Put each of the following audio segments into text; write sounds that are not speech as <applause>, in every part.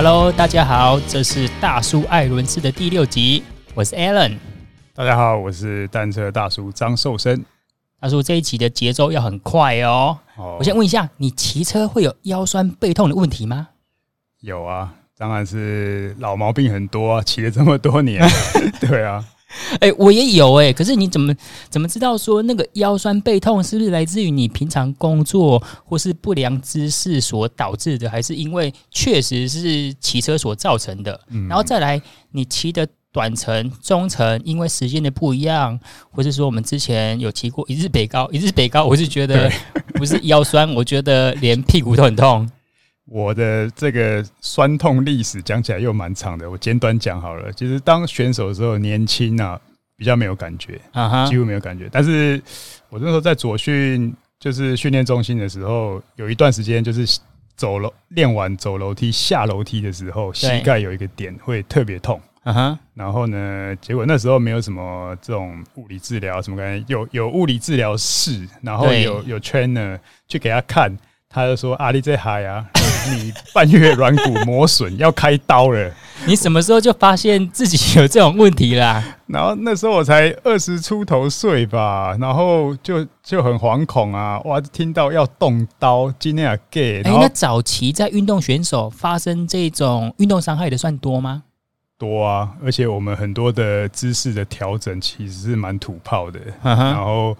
Hello，大家好，这是大叔艾伦斯的第六集，我是 Alan。大家好，我是单车大叔张寿生。大叔这一集的节奏要很快哦。哦，我先问一下，你骑车会有腰酸背痛的问题吗？有啊，当然是老毛病很多啊，骑了这么多年。<laughs> 对啊。<laughs> 哎、我也有哎、可是你怎么怎么知道说那个腰酸背痛是不是来自于你平常工作或是不良姿势所导致的，还是因为确实是骑车所造成的？然后再来，你骑的短程、中程，因为时间的不一样，或是说我们之前有骑过一日北高，一日北高，我是觉得不是腰酸，我觉得连屁股都很痛。我的这个酸痛历史讲起来又蛮长的，我简短讲好了。其实当选手的时候，年轻啊，比较没有感觉，几乎没有感觉。但是我那时候在左训，就是训练中心的时候，有一段时间就是走楼练完走楼梯下楼梯的时候，膝盖有一个点会特别痛。啊哈然后呢，结果那时候没有什么这种物理治疗什么感觉，有有物理治疗室，然后有有 trainer 去给他看。他就说：“阿力这海啊，<laughs> 你半月软骨磨损，要开刀了。你什么时候就发现自己有这种问题啦？”然后那时候我才二十出头岁吧，然后就就很惶恐啊！哇，听到要动刀，今天啊 gay。哎，那早期在运动选手发生这种运动伤害的算多吗？多啊，而且我们很多的姿势的调整其实是蛮土炮的，然后。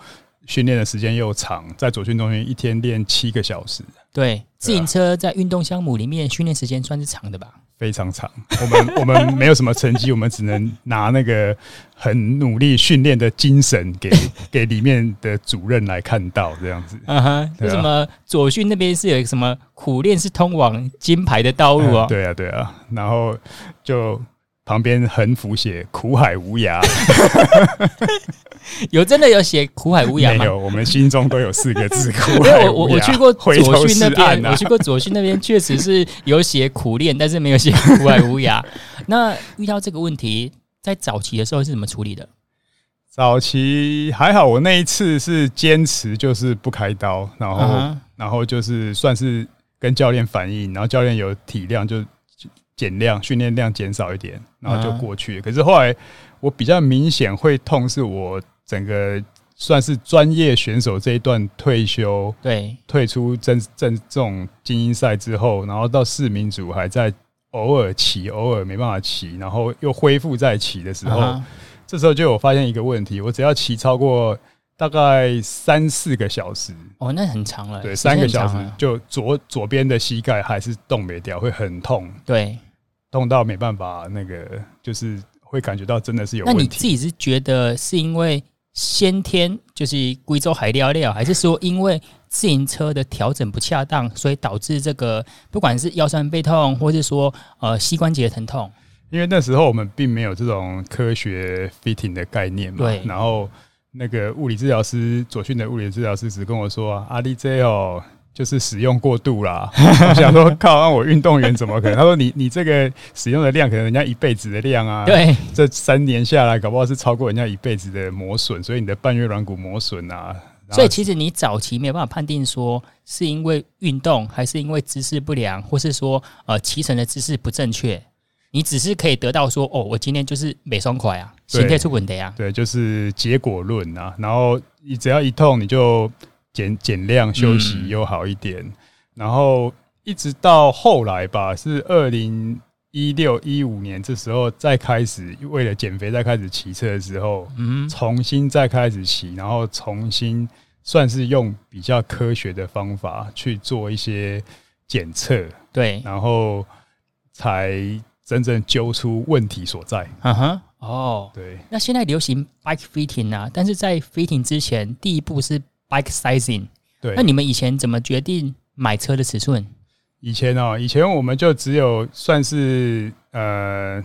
训练的时间又长，在左训中心一天练七个小时。对，自行车在运动项目里面训练时间算是长的吧？非常长。我们 <laughs> 我们没有什么成绩，我们只能拿那个很努力训练的精神给 <laughs> 给里面的主任来看到这样子。嗯哼，为什么左训那边是有一个什么苦练是通往金牌的道路哦？<laughs> 对啊，对啊，然后就。旁边横幅写“苦海无涯”，<laughs> 有真的有写“苦海无涯”吗？<laughs> 没有，我们心中都有四个字“ <laughs> 苦海无涯”。我我去过左训那边，我去过左训那边，确实是有写苦练，但是没有写“苦海无涯”。那遇到这个问题，在早期的时候是怎么处理的？早期还好，我那一次是坚持就是不开刀，然后、uh -huh. 然后就是算是跟教练反映，然后教练有体谅就。减量，训练量减少一点，然后就过去。可是后来我比较明显会痛，是我整个算是专业选手这一段退休，对，退出真正这种精英赛之后，然后到市民组还在偶尔骑，偶尔没办法骑，然后又恢复再骑的时候，这时候就有发现一个问题：我只要骑超过。大概三四个小时哦，那很长了。对，三个小时就左左边的膝盖还是动没掉，会很痛。对，痛到没办法，那个就是会感觉到真的是有问题。那你自己是觉得是因为先天就是贵州海料料，还是说因为自行车的调整不恰当，所以导致这个不管是腰酸背痛，或是说呃膝关节疼痛？因为那时候我们并没有这种科学 fitting 的概念嘛，对，然后。那个物理治疗师左训的物理治疗师只跟我说：“阿力这哦，就是使用过度啦。<laughs> ”我想说，靠，让我运动员怎么可能？他说：“你你这个使用的量，可能人家一辈子的量啊。对，这三年下来，搞不好是超过人家一辈子的磨损，所以你的半月软骨磨损啊。所以其实你早期没有办法判定说是因为运动，还是因为姿势不良，或是说呃骑乘的姿势不正确。”你只是可以得到说，哦，我今天就是没松快啊，心态出问题啊，对，就是结果论啊。然后你只要一痛，你就减减量休息又好一点。嗯。然后一直到后来吧，是二零一六一五年这时候再开始为了减肥再开始骑车的时候，嗯，重新再开始骑，然后重新算是用比较科学的方法去做一些检测，对，然后才。真正揪出问题所在。嗯哼，哦，对。那现在流行 bike fitting 啊，但是在 fitting 之前，第一步是 bike sizing。对。那你们以前怎么决定买车的尺寸？以前哦，以前我们就只有算是呃，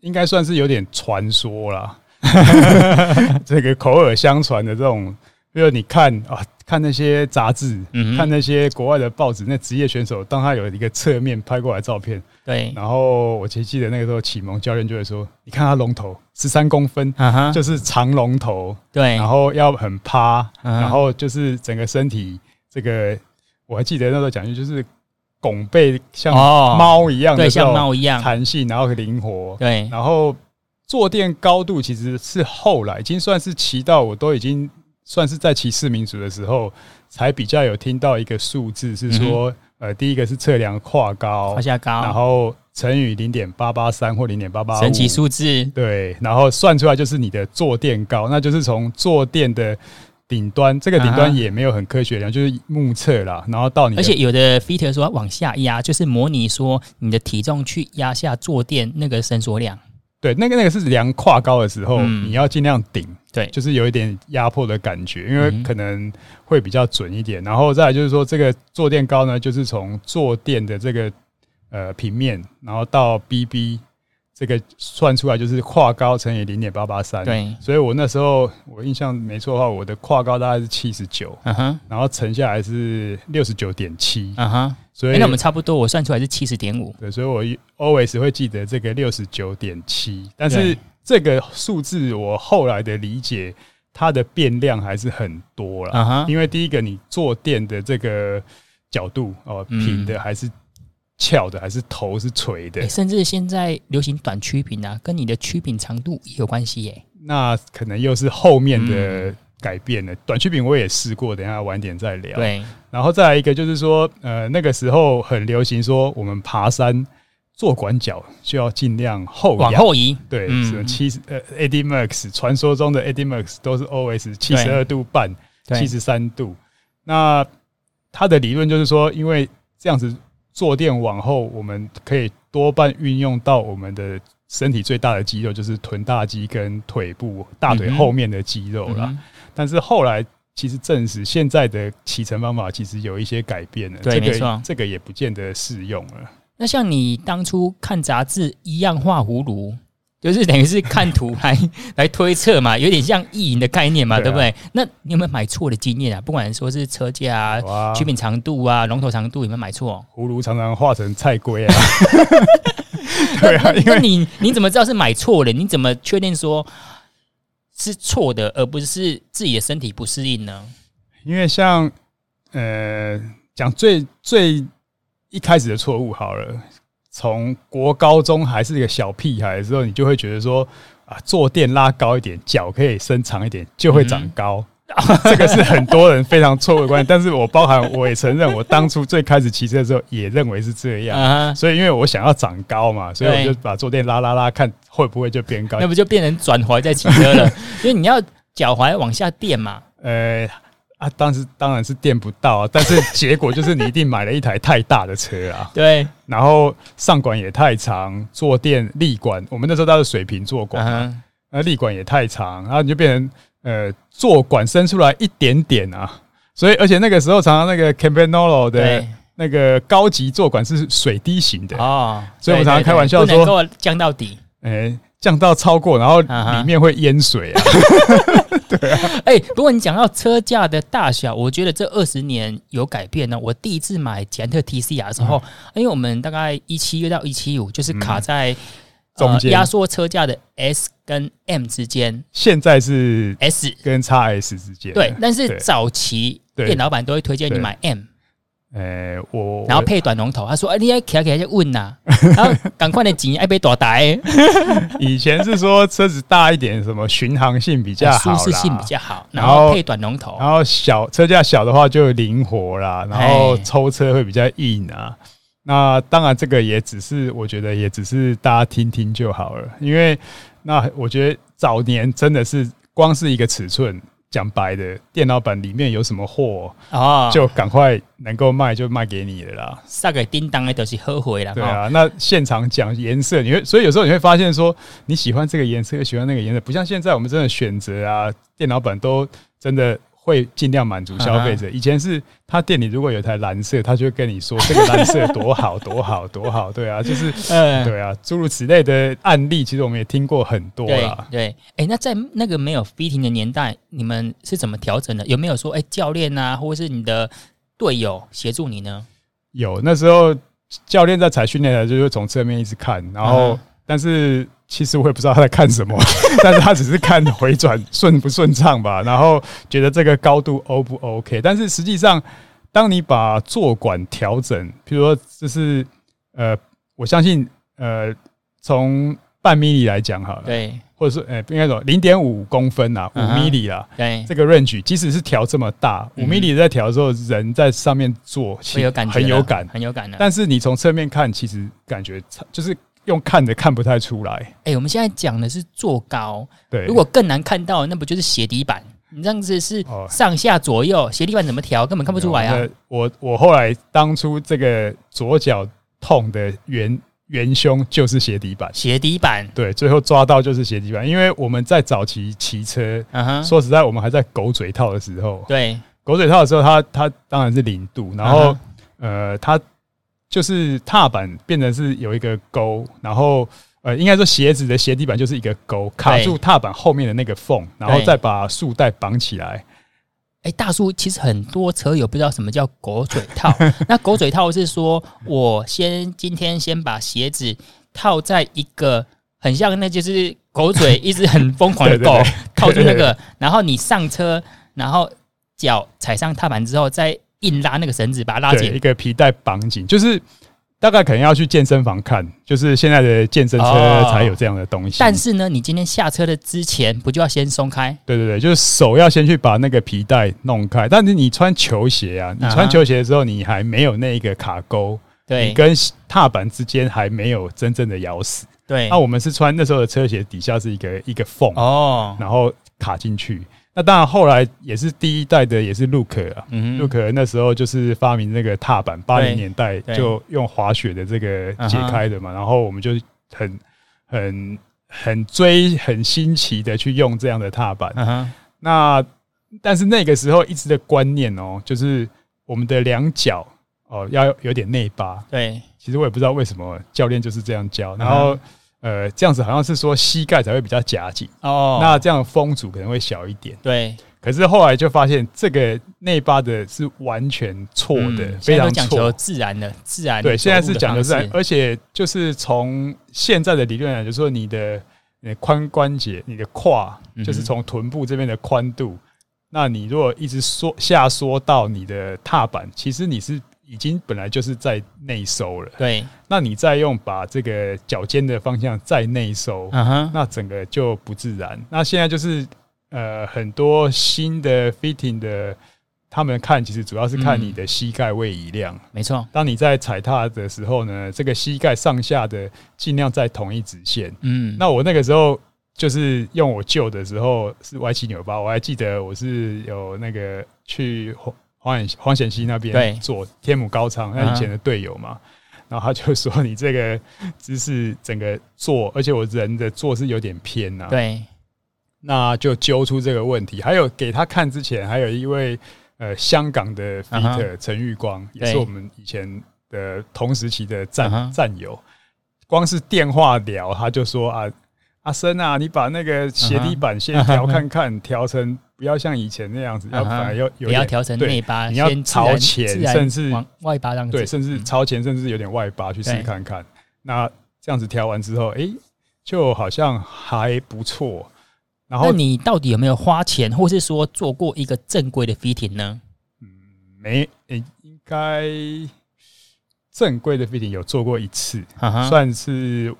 应该算是有点传说啦。<laughs> 这个口耳相传的这种，比如你看啊。看那些杂志，嗯，看那些国外的报纸，那职业选手，当他有一个侧面拍过来照片，对，然后我其实记得那个时候启蒙教练就会说：“你看他龙头十三公分，啊，就是长龙头，对，然后要很趴，然后就是整个身体这个，我还记得那时候讲句就是拱背像猫一样的，对，像猫一样。弹性，然后灵活，对，然后坐垫高度其实是后来已经算是骑到我都已经算是在骑四民族的时候，才比较有听到一个数字是说，嗯、呃，第一个是测量跨高，胯下高，然后乘以零点八八三或零点八八五，神奇数字，对，然后算出来就是你的坐垫高，那就是从坐垫的。顶端这个顶端也没有很科学量，就是目测啦。然后到你，而且有的 fitter 说往下压，就是模拟说你的体重去压下坐垫那个伸缩量。对，那个那个是量跨高的时候，你要尽量顶，对，就是有一点压迫的感觉，因为可能会比较准一点。然后再来就是说，这个坐垫高呢，就是从坐垫的这个呃平面，然后到 BB。这个算出来就是跨高乘以零点八八三，对，所以我那时候我印象没错的话，我的跨高大概是七十九，嗯哼，然后乘下来是六十九点七，嗯哼，所以、欸、那我们差不多，我算出来是七十点五，对，所以我 always 会记得这个六十九点七，但是这个数字我后来的理解，它的变量还是很多了，嗯哼，因为第一个你坐垫的这个角度哦，平的还是。翘的还是头是垂的，甚至现在流行短曲柄啊，跟你的曲柄长度也有关系耶。那可能又是后面的改变了。嗯、短曲柄我也试过，等一下晚点再聊。对，然后再来一个就是说，呃，那个时候很流行说，我们爬山坐管脚就要尽量后往后移。对，什么七十呃 AD Max，传说中的 AD Max 都是 OS 七十二度半，七十三度。那他的理论就是说，因为这样子。坐垫往后，我们可以多半运用到我们的身体最大的肌肉，就是臀大肌跟腿部大腿后面的肌肉啦。但是后来其实证实，现在的骑乘方法其实有一些改变了。对，没错，这个也不见得适用了。那像你当初看杂志一样画葫芦。就是等于是看图来 <laughs> 来推测嘛，有点像意淫的概念嘛，对不对？那你有没有买错的经验啊？不管说是车架啊、曲柄长度啊、龙头长度，有没有买错？葫芦常常画成菜龟啊。<laughs> 对啊，那你你怎么知道是买错了？你怎么确定说是错的，而不是自己的身体不适应呢？因为像呃，讲最最一开始的错误好了。从国高中还是一个小屁孩的时候，你就会觉得说啊，坐垫拉高一点，脚可以伸长一点，就会长高。嗯、<laughs> 这个是很多人非常错误的观念，但是我包含我也承认，我当初最开始骑车的时候也认为是这样。所以因为我想要长高嘛，所以我就把坐垫拉拉拉，看会不会就变高。那不就变成转踝在骑车了？<laughs> 因为你要脚踝往下垫嘛。呃。啊，当时当然是垫不到啊，但是结果就是你一定买了一台太大的车啊。<laughs> 对，然后上管也太长，坐垫立管，我们那时候都是水平坐管啊，那立管也太长，然后你就变成呃坐管伸出来一点点啊，所以而且那个时候常常那个 Campagnolo 的那个高级坐管是水滴型的啊，所以我们常常开玩笑说不能够降到底，哎。降到超过，然后里面会淹水啊！<laughs> 对啊，哎，不过你讲到车架的大小，我觉得这二十年有改变呢。我第一次买捷安特 TCR 的时候，因为我们大概一七六到一七五，就是卡在中间压缩车架的 S 跟 M 之间。现在是 S 跟 XS 之间。对，但是早期店老板都会推荐你买 M。诶、欸，我然后配短龙头，他说：“哎、欸，你要骑起来问呐，<laughs> 然后赶快的挤，爱杯大台。<laughs> ”以前是说车子大一点，什么巡航性比较好，舒适性比较好，然后配短龙头，然后小车架小的话就灵活啦，然后抽车会比较硬啊。那当然，这个也只是我觉得也只是大家听听就好了，因为那我觉得早年真的是光是一个尺寸。讲白的，电脑版里面有什么货啊，就赶快能够卖就卖给你了啦。杀给叮当的都是后悔了。对啊，那现场讲颜色，你会所以有时候你会发现说你喜欢这个颜色，又喜欢那个颜色，不像现在我们真的选择啊，电脑版都真的。会尽量满足消费者。以前是他店里如果有台蓝色，他就会跟你说这个蓝色多好多好多好，对啊，<laughs> 就是对啊，诸如此类的案例，其实我们也听过很多啦。对，哎，那在那个没有 fitting 的年代，你们是怎么调整的？有没有说，哎，教练啊，或者是你的队友协助你呢？有，那时候教练在踩训练的，就会从侧面一直看，然后但是。其实我也不知道他在看什么，<laughs> 但是他只是看回转顺不顺畅吧，然后觉得这个高度 O 不 OK，但是实际上当你把坐管调整，譬如说，这是呃，我相信呃，从半米里来讲好了，对，或者说呃，应该说零点五公分啊，五米里啊，对，这个 range 即使是调这么大，五米里在调的时候，人在上面坐，很有感觉，很有感，很有感的。但是你从侧面看，其实感觉就是用看的看不太出来。哎、欸，我们现在讲的是坐高，对，如果更难看到，那不就是鞋底板？你这样子是上下左右鞋底板怎么调，根本看不出来啊！我我后来当初这个左脚痛的原。元凶就是鞋底板，鞋底板对，最后抓到就是鞋底板，因为我们在早期骑车，说实在，我们还在狗嘴套的时候，对，狗嘴套的时候，它它当然是零度，然后呃，它就是踏板变成是有一个钩，然后呃，应该说鞋子的鞋底板就是一个钩，卡住踏板后面的那个缝，然后再把束带绑起来。哎，大叔，其实很多车友不知道什么叫狗嘴套。<laughs> 那狗嘴套是说，我先今天先把鞋子套在一个很像，那就是狗嘴一直很疯狂的狗 <laughs> 套住那个，然后你上车，然后脚踩上踏板之后，再硬拉那个绳子，把它拉紧，一个皮带绑紧，就是。大概可能要去健身房看，就是现在的健身车才有这样的东西。但是呢，你今天下车的之前，不就要先松开？对对对，就是手要先去把那个皮带弄开。但是你穿球鞋啊，你穿球鞋的时候，你还没有那个卡钩，对，你跟踏板之间还没有真正的咬死。对，那我们是穿那时候的车鞋，底下是一个一个缝哦，然后卡进去。那当然，后来也是第一代的，也是 Look 啊。嗯，Look 那时候就是发明那个踏板，八零年代就用滑雪的这个解开的嘛。然后我们就很很很追、很新奇的去用这样的踏板。那但是那个时候一直的观念哦，就是我们的两脚哦要有点内八。对，其实我也不知道为什么教练就是这样教。然后。呃，这样子好像是说膝盖才会比较夹紧哦，那这样风阻可能会小一点。对，可是后来就发现这个内八的是完全错的，嗯、非常讲求自然的自然的。对，现在是讲的自然，而且就是从现在的理论来，就是说你的髋关节、你的胯，就是从臀部这边的宽度，嗯、那你如果一直缩下缩到你的踏板，其实你是。已经本来就是在内收了，对。那你再用把这个脚尖的方向再内收，嗯哼，那整个就不自然。那现在就是呃很多新的 fitting 的，他们看其实主要是看你的膝盖位移量，没错。当你在踩踏的时候呢，这个膝盖上下的尽量在同一直线。嗯，那我那个时候就是用我旧的时候是歪七扭八，我还记得我是有那个去。黄显黄显熙那边做天母高昌，那以前的队友嘛，然后他就说你这个姿势整个坐，而且我人的坐是有点偏呐，对，那就揪出这个问题。还有给他看之前，还有一位呃香港的 fitter 陈玉光，也是我们以前的同时期的战战友，光是电话聊他就说啊，阿森啊，你把那个鞋底板先调看看，<laughs> 调成。不要像以前那样子，要反而要有要调成内八，你要朝前，甚至往外八这样子，对，甚至朝前，甚至有点外八去试看看。那这样子调完之后，哎，就好像还不错。然后你到底有没有花钱，或是说做过一个正规的 fitting 呢？嗯，没，诶，应该正规的 fitting 有做过一次，算是。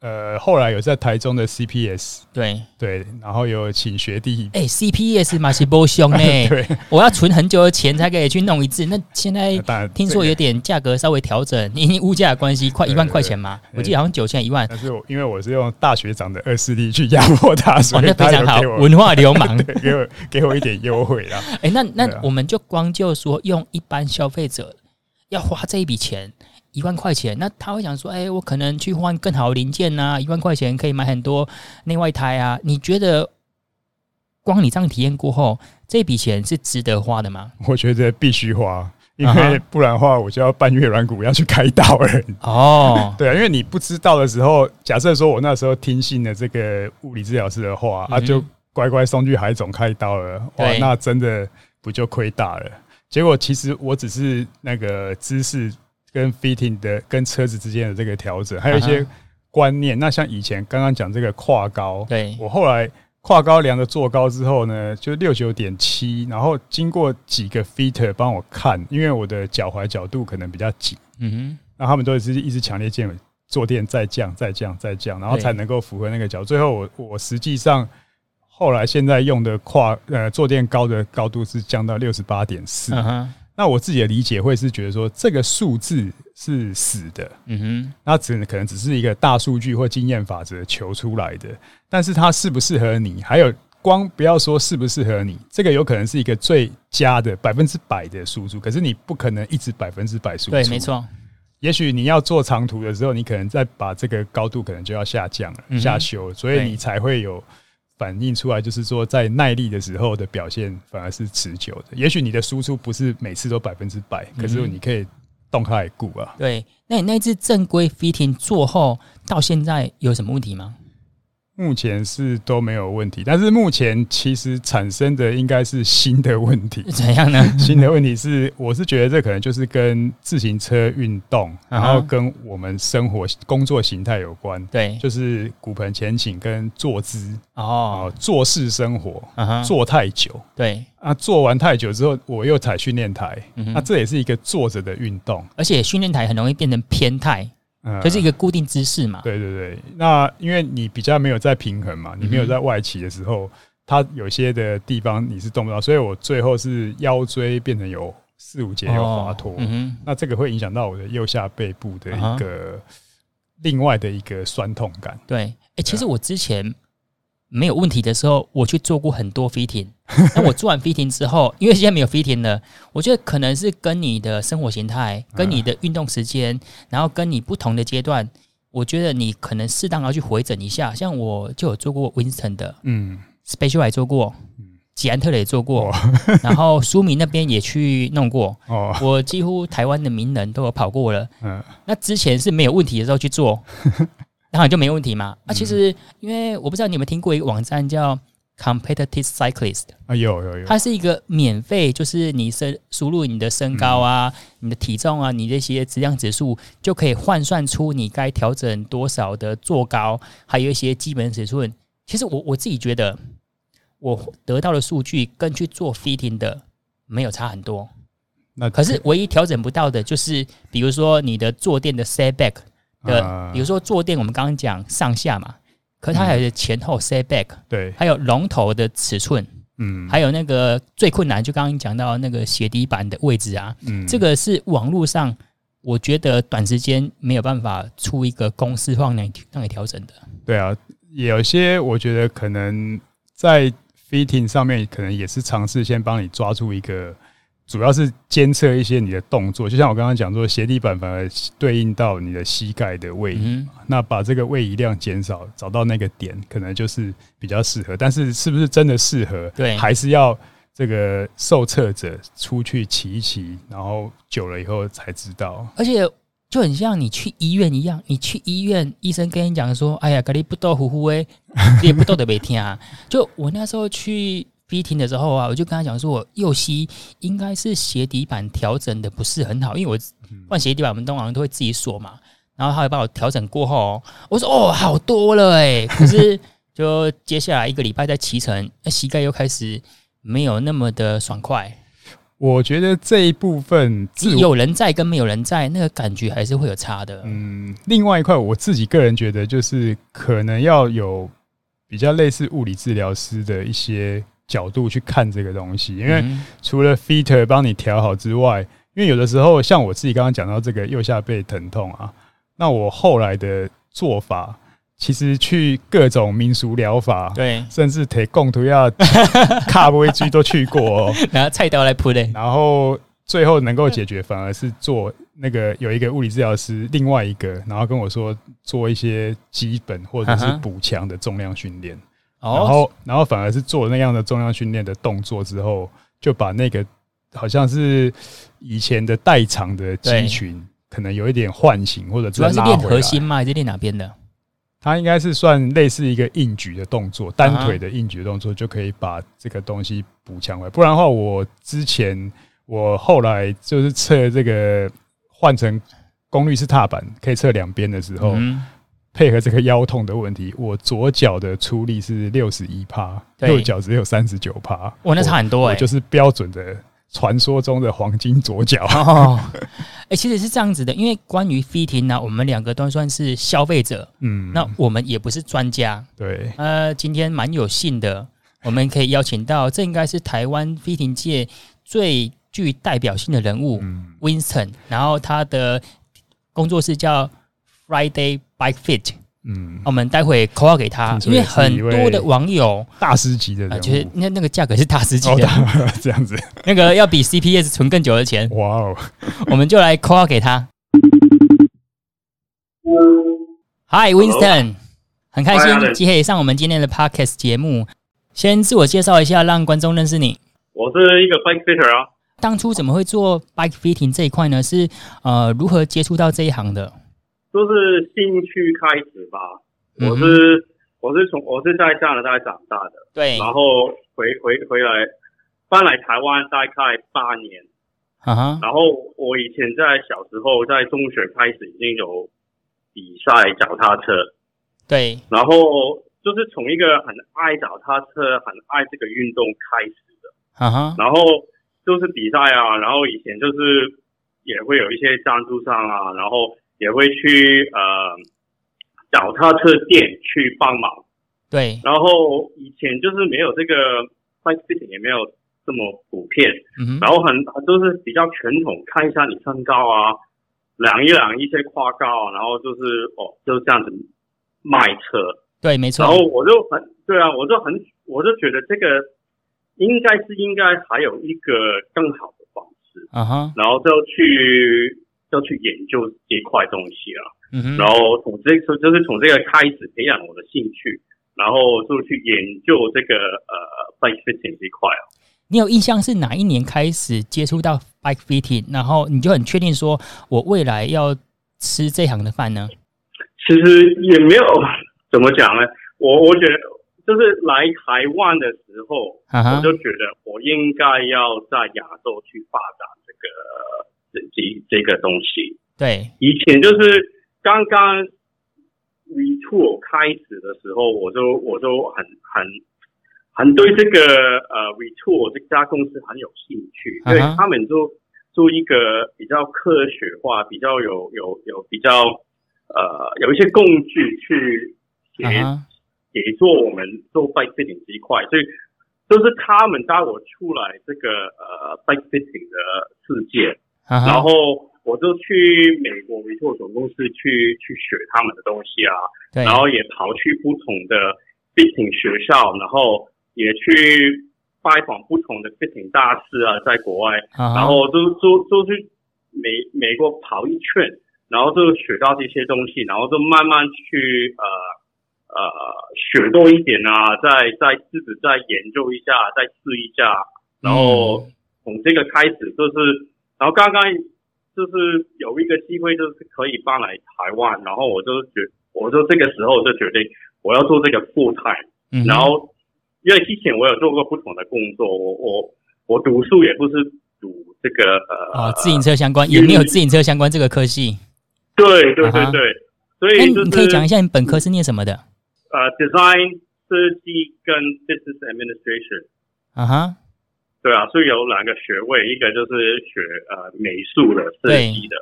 呃，后来有在台中的 CPS，对对，然后有请学弟，哎、欸、，CPS 嘛是波凶 <laughs> 呢，对，我要存很久的钱才可以去弄一次。那现在听说有点价格稍微调整，因为物价的关系，快一万块钱嘛，我记得好像九千一万。但是我因为我是用大学长的二势力去压迫他，所以他非常好，文化流氓，<laughs> 给我给我一点优惠啦。<laughs> 哎、欸，那那我们就光就说用一般消费者要花这一笔钱。一万块钱，那他会想说：“哎、欸，我可能去换更好的零件啊，一万块钱可以买很多内外胎啊。”你觉得，光你这样体验过后，这笔钱是值得花的吗？我觉得必须花，因为不然的话，我就要半月软骨要去开刀了。哦，<laughs> 对啊，因为你不知道的时候，假设说我那时候听信了这个物理治疗师的话，嗯、啊，就乖乖送去海总开刀了，哇，那真的不就亏大了？结果其实我只是那个姿势。跟 fitting 的跟车子之间的这个调整，还有一些观念。那像以前刚刚讲这个跨高，对，我后来跨高量的坐高之后呢，就六九点七，然后经过几个 fitter 帮我看，因为我的脚踝角度可能比较紧，嗯哼，那他们都是一直强烈建议坐垫再降、再降、再降，然后才能够符合那个角。最后我我实际上后来现在用的跨呃坐垫高的高度是降到六十八点四。那我自己的理解会是觉得说这个数字是死的，嗯哼，那只能可能只是一个大数据或经验法则求出来的，但是它适不适合你，还有光不要说适不适合你，这个有可能是一个最佳的百分之百的输出，可是你不可能一直百分之百输出，对，没错。也许你要做长途的时候，你可能再把这个高度可能就要下降了，下修，所以你才会有。反映出来就是说，在耐力的时候的表现反而是持久的。也许你的输出不是每次都百分之百，可是你可以动开来顾啊。对，那你那次正规 fitting 做后到现在有什么问题吗？目前是都没有问题，但是目前其实产生的应该是新的问题。<laughs> 怎样呢？<laughs> 新的问题是，我是觉得这可能就是跟自行车运动，然后跟我们生活工作形态有关。对，就是骨盆前倾跟坐姿哦，坐式生活，坐太久。对啊，坐完太久之后，我又踩训练台，那这也是一个坐着的运动，而且训练台很容易变成偏态。就是一个固定姿势嘛。对对对，那因为你比较没有在平衡嘛，你没有在外企的时候，它有些的地方你是动不到，所以我最后是腰椎变成有四五节有滑脱，那这个会影响到我的右下背部的一个另外的一个酸痛感。对，哎，其实我之前。没有问题的时候，我去做过很多 fitting。<laughs> 那我做完 fitting 之后，因为现在没有 fitting 了，我觉得可能是跟你的生活形态、跟你的运动时间，然后跟你不同的阶段，我觉得你可能适当要去回诊一下。像我就有做过 Winston 的，嗯，Special 也做过，吉安特的也做过，<laughs> 然后苏明那边也去弄过。哦，我几乎台湾的名人都有跑过了。嗯，那之前是没有问题的时候去做。当然就没问题嘛。啊，其实因为我不知道你有没有听过一个网站叫 Competitive Cyclist 啊，有有有，它是一个免费，就是你身输入你的身高啊、你的体重啊、你这些质量指数，就可以换算出你该调整多少的坐高，还有一些基本尺寸。其实我我自己觉得，我得到的数据跟去做 fitting 的没有差很多。那可是唯一调整不到的就是，比如说你的坐垫的 setback。的，比如说坐垫，我们刚刚讲上下嘛，可它还有前后 set back，对，还有龙头的尺寸，嗯，还有那个最困难就刚刚讲到那个鞋底板的位置啊，嗯，这个是网络上我觉得短时间没有办法出一个公式让你让你调整的。对啊，有些我觉得可能在 fitting 上面，可能也是尝试先帮你抓住一个。主要是监测一些你的动作，就像我刚刚讲说，鞋底板反而对应到你的膝盖的位移，那把这个位移量减少，找到那个点，可能就是比较适合。但是是不是真的适合？对，还是要这个受测者出去骑一骑，然后久了以后才知道。而且就很像你去医院一样，你去医院，医生跟你讲说：“哎呀，咖喱不豆呼呼诶，<laughs> 你也不豆得没听啊。”就我那时候去。Fitting 的时候啊，我就跟他讲说，我右膝应该是鞋底板调整的不是很好，因为我换鞋底板，我们通常都会自己锁嘛。然后他会帮我调整过后，我说哦，好多了哎。<laughs> 可是就接下来一个礼拜在骑乘，那膝盖又开始没有那么的爽快。我觉得这一部分有人在跟没有人在，那个感觉还是会有差的。嗯，另外一块我自己个人觉得，就是可能要有比较类似物理治疗师的一些。角度去看这个东西，因为除了 feater 帮你调好之外，因为有的时候像我自己刚刚讲到这个右下背疼痛啊，那我后来的做法，其实去各种民俗疗法，对，甚至提供图要卡布威居都去过哦，<laughs> 拿菜刀来铺嘞，然后最后能够解决，反而是做那个有一个物理治疗师，另外一个，然后跟我说做一些基本或者是补强的重量训练。然后，然后反而是做那样的重量训练的动作之后，就把那个好像是以前的代偿的肌群，可能有一点唤醒，或者主要是练核心吗？还是练哪边的？它应该是算类似一个硬举的动作，单腿的硬举的动作，就可以把这个东西补强回来。不然的话，我之前我后来就是测这个换成功率式踏板，可以测两边的时候。配合这个腰痛的问题，<laughs> 我左脚的出力是六十一趴，右脚只有三十九趴。我，那差很多哎、欸！就是标准的传说中的黄金左脚。哎、<laughs> 其实是这样子的，因为关于 fitting 呢，我们两个都算是消费者，嗯，那我们也不是专家。对，呃，今天蛮有幸的，我们可以邀请到，这应该是台湾 fitting 界最具代表性的人物、嗯、Winston，然后他的工作室叫 Friday Bike Fit。嗯，我们待会 call 给他，因为很多的网友大师级的，呃，就是那那个价格是大师级的，哦，<laughs> 这样子，那个要比 CPS 存更久的钱。哇哦，我们就来 call 给他。Hi Winston，很开心可以上我们今天的 Podcast 节目。先自我介绍一下，让观众认识你。我是一个 Bike Fitter 啊。当初怎么会做 Bike Fitting 这一块呢？是呃如何接触到这一行的？都是兴趣开始吧。我是、嗯、我是从我是在加拿大长大的，对。然后回回回来搬来台湾大概八年。啊哈。然后我以前在小时候在中学开始已经有比赛脚踏车，对。然后就是从一个很爱脚踏车、很爱这个运动开始的。啊哈。然后就是比赛啊，然后以前就是也会有一些赞助商啊，然后。也会去呃脚踏车店去帮忙，对。然后以前就是没有这个 bike fitting 也没有这么普遍，嗯。然后很都是比较传统，看一下你身高啊，量一量一些跨高，然后就是哦就是这样子卖车，对，没错。然后我就很对啊，我就很我就觉得这个应该是应该还有一个更好的方式，啊哈。然后就去。要去研究这一块东西啊，然后从这个就是从这个开始培养我的兴趣，然后就去研究这个呃 bike fitting 这一块啊。你有印象是哪一年开始接触到 bike fitting，然后你就很确定说我未来要吃这行的饭呢？其实也没有 <laughs> 怎么讲呢，我我觉得就是来台湾的时候，我就觉得我应该要在亚洲去发展这个。这这这个东西，对，以前就是刚刚 Retool 开始的时候，我就我就很很很对这个呃 Retool 这家公司很有兴趣，因为他们就做一个比较科学化、比较有有有比较呃有一些工具去协协作我们做 bike fitting 这一块，所以就是他们带我出来这个呃 bike fitting 的世界。Uh huh. 然后我就去美国维拓总公司去去学他们的东西啊，对然后也跑去不同的 fitting 学校，然后也去拜访不同的 fitting 大师啊，在国外，uh huh. 然后就就就去美美国跑一圈，然后就学到这些东西，然后就慢慢去呃呃学多一点啊，再再自己再研究一下，再试一下，然后从这个开始就是。然后刚刚就是有一个机会，就是可以搬来台湾，然后我就觉，我就这个时候就决定我要做这个 full time。嗯。然后因为之前我有做过不同的工作，我我我读书也不是读这个呃啊自行车相关，也没有自行车相关这个科系。对对对对，uh. 所以、就是、你可以讲一下你本科是念什么的？呃，design 设计跟 business administration。啊哈、uh。对啊，所以有两个学位，一个就是学呃美术的设计的，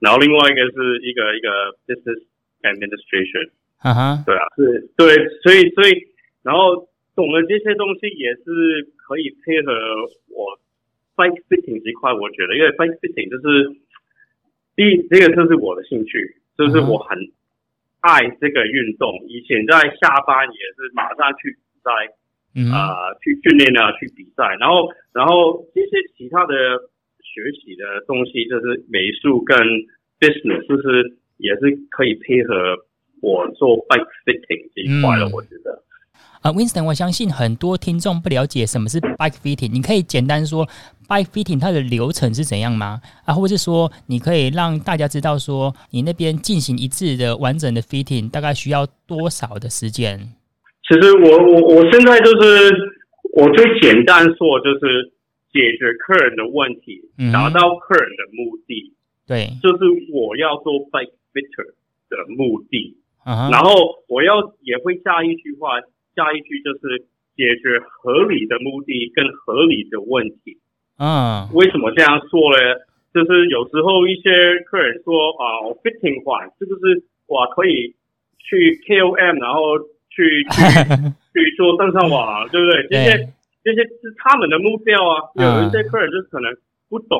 然后另外一个是一个一个 business administration。哈哈、uh，huh. 对啊，是，对，所以所以然后懂了这些东西也是可以配合我 bike fitting 这块，我觉得，因为 bike fitting 就是第一，这个就是我的兴趣，就是我很爱这个运动，以前在下班也是马上去在。嗯啊、呃，去训练啊，去比赛，然后，然后这些其他的学习的东西，就是美术跟 business，就是也是可以配合我做 bike fitting 这一块了。嗯、我觉得啊，Winston，我相信很多听众不了解什么是 bike fitting，你可以简单说 bike fitting 它的流程是怎样吗？啊，或者是说你可以让大家知道说你那边进行一次的完整的 fitting 大概需要多少的时间？其实我我我现在就是我最简单说就是解决客人的问题，达到客人的目的，对，就是我要做 bike fitter 的目的。，uh huh. 然后我要也会下一句话，下一句就是解决合理的目的跟合理的问题。嗯、uh，huh. 为什么这样说呢？就是有时候一些客人说啊，我 fitting 款是不是我可以去 KOM，然后去去 <laughs> 去做登上网，对不对？这些这些是他们的目标啊。有一些客人就是可能不懂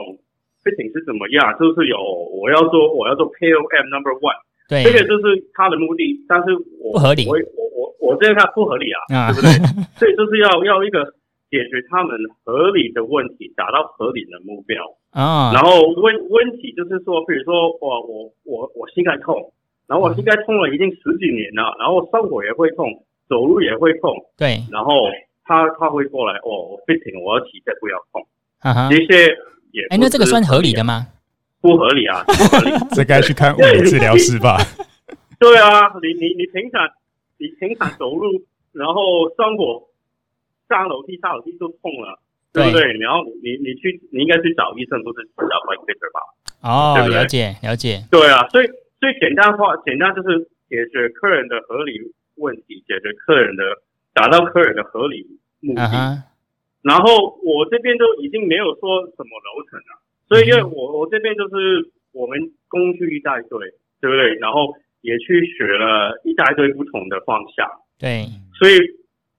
fitting 是怎么样，就是有我要做我要做 KOM number one。对，这个就是他的目的，但是我不合理，我我我我这看不合理啊，对不对？<laughs> 所以就是要要一个解决他们合理的问题，达到合理的目标啊。然后问问题就是说，比如说我我我我膝盖痛，然后我膝盖痛了已经十几年了，然后上火也会痛，走路也会痛，对。然后他他会过来，哦，我 fitting，我要起再不要痛，这些也哎，那这个算合理的吗？不合理啊！<laughs> 不合理，这该去看物理治疗师吧？对啊，你你你平常你平常走路，然后上火上楼梯下楼梯都痛了，对不对？然后你你去你应该去找医生，不是找 doctor 吧？哦，了解了解。对啊，所以所以简单话，简单就是解决客人的合理问题，解决客人的达到客人的合理目的。然后我这边都已经没有说什么楼层了。所以，因为我我这边就是我们工具一大堆，对不对？然后也去学了一大堆不同的方向，对。所以，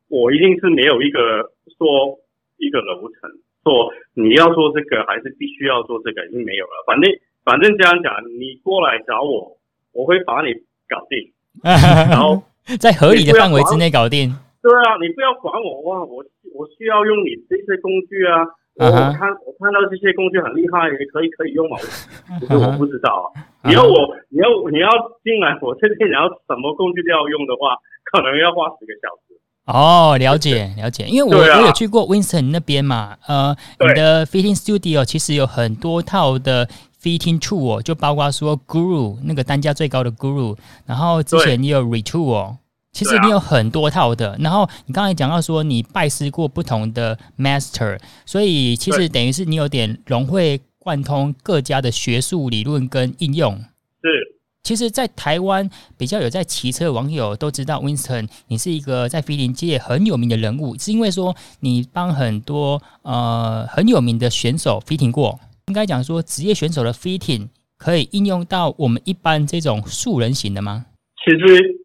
我一定是没有一个说一个楼层，说你要做这个还是必须要做这个，已经没有了。反正反正这样讲，你过来找我，我会把你搞定，<laughs> 然后在合理的范围之内搞定。对啊，你不要管我哇，我我需要用你这些工具啊。我看我看到这些工具很厉害，也可以可以用嘛？<laughs> 可是我不知道啊。你要我你要你要进来我这边，然后什么工具都要用的话，可能要花十个小时。哦，了解了解，因为我我有去过 Winston 那边嘛，呃，你的 Fitting Studio 其实有很多套的 Fitting Tool，就包括说 Guru 那个单价最高的 Guru，然后之前你有 Retool。其实你有很多套的，啊、然后你刚才讲到说你拜师过不同的 master，所以其实等于是你有点融会贯通各家的学术理论跟应用。是，其实，在台湾比较有在骑车的网友都知道 Winston，你是一个在 fitting 界很有名的人物，是因为说你帮很多呃很有名的选手 fitting 过。应该讲说职业选手的 fitting 可以应用到我们一般这种素人型的吗？其实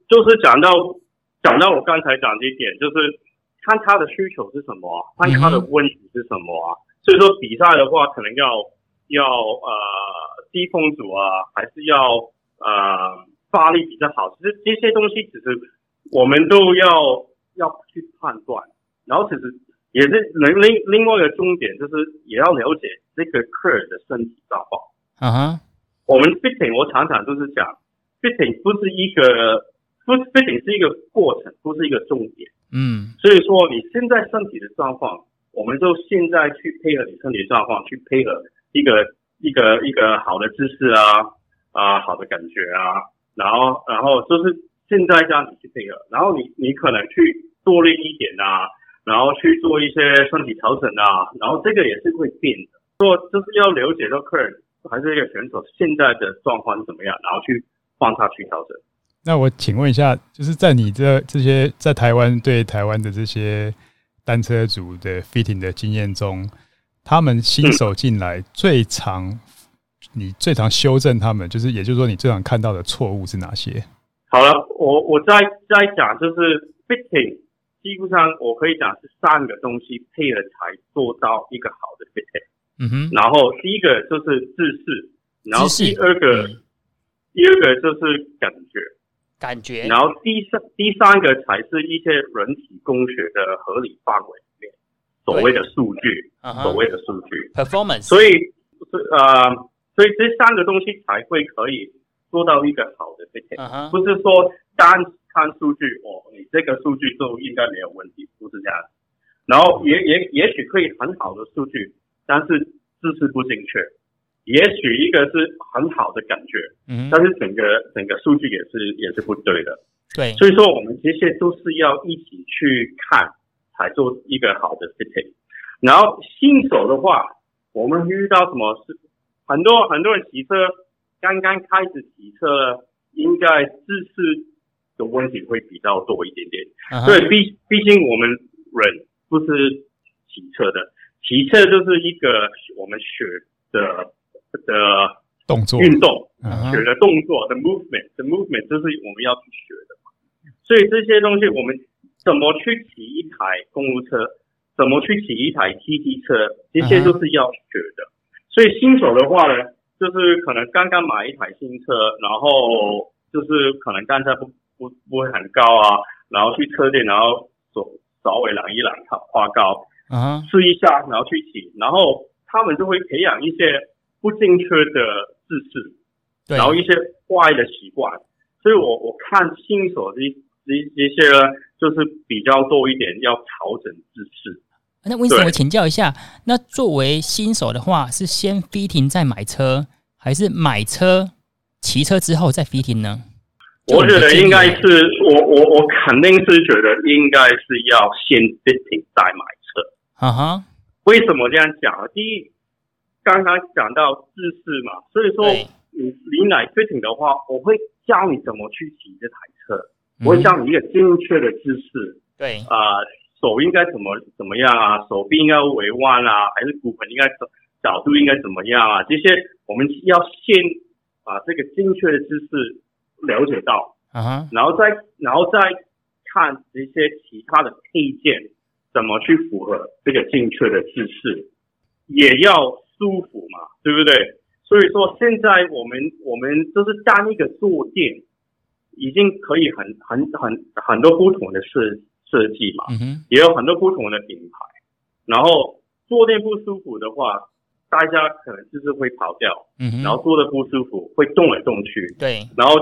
就是讲到讲到我刚才讲的一点，就是看他的需求是什么，看他的问题是什么啊。所以说比赛的话，可能要要呃低风阻啊，还是要呃发力比较好。其实这些东西，其实我们都要要去判断。然后其实也是另另另外一个重点，就是也要了解这个客人的身体状况。嗯哼、uh，huh. 我们 fitting 我常常就是讲。Fitting 不是一个，不是 Fitting 是一个过程，不是一个重点。嗯，所以说你现在身体的状况，我们就现在去配合你身体状况，去配合一个一个一个好的姿势啊啊，好的感觉啊，然后然后就是现在这样子去配合，然后你你可能去多练一点啊，然后去做一些身体调整啊，然后这个也是会变的。说就是要了解到客人还是一个选手现在的状况是怎么样，然后去。帮他去调整。那我请问一下，就是在你这这些在台湾对台湾的这些单车组的 fitting 的经验中，他们新手进来最常，嗯、你最常修正他们，就是也就是说你最常看到的错误是哪些？好了，我我再再讲，就是 fitting 基本上我可以讲是三个东西配了才做到一个好的 fitting。嗯哼。然后第一个就是姿势，然后第二个。第二个就是感觉，感觉，然后第三第三个才是一些人体工学的合理范围里面所谓的数据，所谓的数据 performance。所以是呃，所以这三个东西才会可以做到一个好的 fitting，不是说单看数据哦，你这个数据就应该没有问题，不是这样。然后也也也许可以很好的数据，但是姿势不正确。也许一个是很好的感觉，嗯，但是整个整个数据也是也是不对的，对，所以说我们这些都是要一起去看，才做一个好的 fitting。然后新手的话，我们遇到什么是很多很多人骑车刚刚开始骑车，应该姿势的问题会比较多一点点。对、uh，毕.毕竟我们人不是骑车的，骑车就是一个我们学的的动作运动，uh huh. 学的动作的 movement，the movement 就是我们要去学的嘛。所以这些东西，我们怎么去骑一台公路车，怎么去骑一台 TT 车，这些都是要学的。Uh huh. 所以新手的话呢，就是可能刚刚买一台新车，然后就是可能单车不不不会很高啊，然后去车店，然后手稍微量一量，它花高，啊、uh，试、huh. 一下，然后去骑，然后他们就会培养一些不正确的姿势，对然后一些坏的习惯。所以我我看新手这这这些呢，就是比较多一点，要调整姿势。那为什么我请教一下？那作为新手的话，是先 fitting 再买车，还是买车骑车之后再 fitting 呢？我觉得应该是我我我肯定是觉得应该是要先 fitting 再买车。啊哈，为什么这样讲？第一，刚刚讲到姿势嘛，所以说你你买 fitting 的话，我会教你怎么去骑这台车，嗯、我会教你一个正确的姿势。对啊。呃手应该怎么怎么样啊？手臂应该微弯啊，还是骨盆应该角角度应该怎么样啊？这些我们要先把这个正确的姿势了解到，啊、uh，huh. 然后再然后再看这些其他的配件怎么去符合这个正确的姿势，也要舒服嘛，对不对？所以说现在我们我们就是单一个坐垫已经可以很很很很多不同的事。设计嘛，嗯、也有很多不同的品牌。然后坐垫不舒服的话，大家可能就是会跑掉。嗯哼，然后坐的不舒服，会动来动去。对。然后，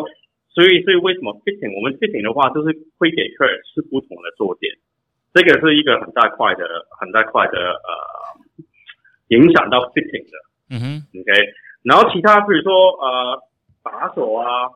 所以，所以为什么 fitting？我们 fitting 的话，就是会给客人是不同的坐垫。这个是一个很大块的、很大块的呃，影响到 fitting 的。嗯哼。OK。然后其他，比如说呃，把手啊。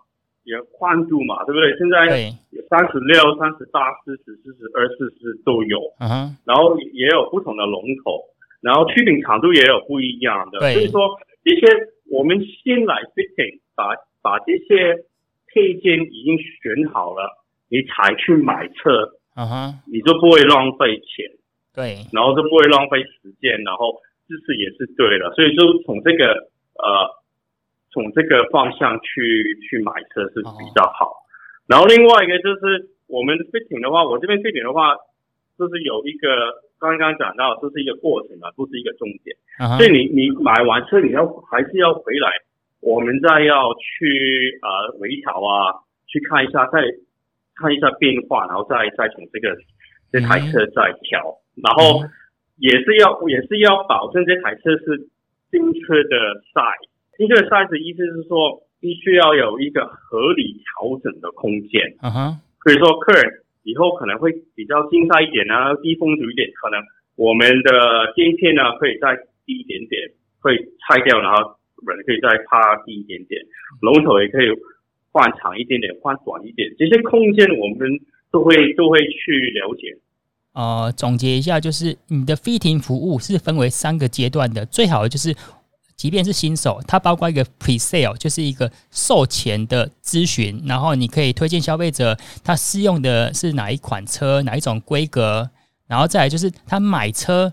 也宽度嘛，对不对？现在有三十六、三十八、四十、四十二、四十都有。嗯、uh。然后也有不同的龙头，然后曲柄长度也有不一样的。所以说这些我们先来 fitting，把把这些配件已经选好了，你才去买车。嗯哼、uh。Huh. 你就不会浪费钱。对。然后就不会浪费时间，然后姿势也是对的。所以就从这个呃。从这个方向去去买车是比较好，哦、然后另外一个就是我们 fitting 的话，我这边 fitting 的话，就是有一个刚刚讲到，这是一个过程嘛，不是一个终点，啊、哈所以你你买完车你要还是要回来，我们再要去呃微调啊，去看一下，再看一下变化，然后再再从这个这台车再调，嗯、然后也是要也是要保证这台车是新车的 size。正确的 size 意思是说，必须要有一个合理调整的空间。嗯哼、uh，所.以说客人以后可能会比较静态一点啊，低风阻一点，可能我们的垫片呢可以再低一点点，会拆掉，然后人可以再趴低一点点，龙头也可以换长一点点，换短一点，这些空间我们都会都会去了解。呃，总结一下，就是你的 fitting 服务是分为三个阶段的，最好的就是。即便是新手，它包括一个 pre-sale，就是一个售前的咨询，然后你可以推荐消费者他适用的是哪一款车，哪一种规格，然后再来就是他买车，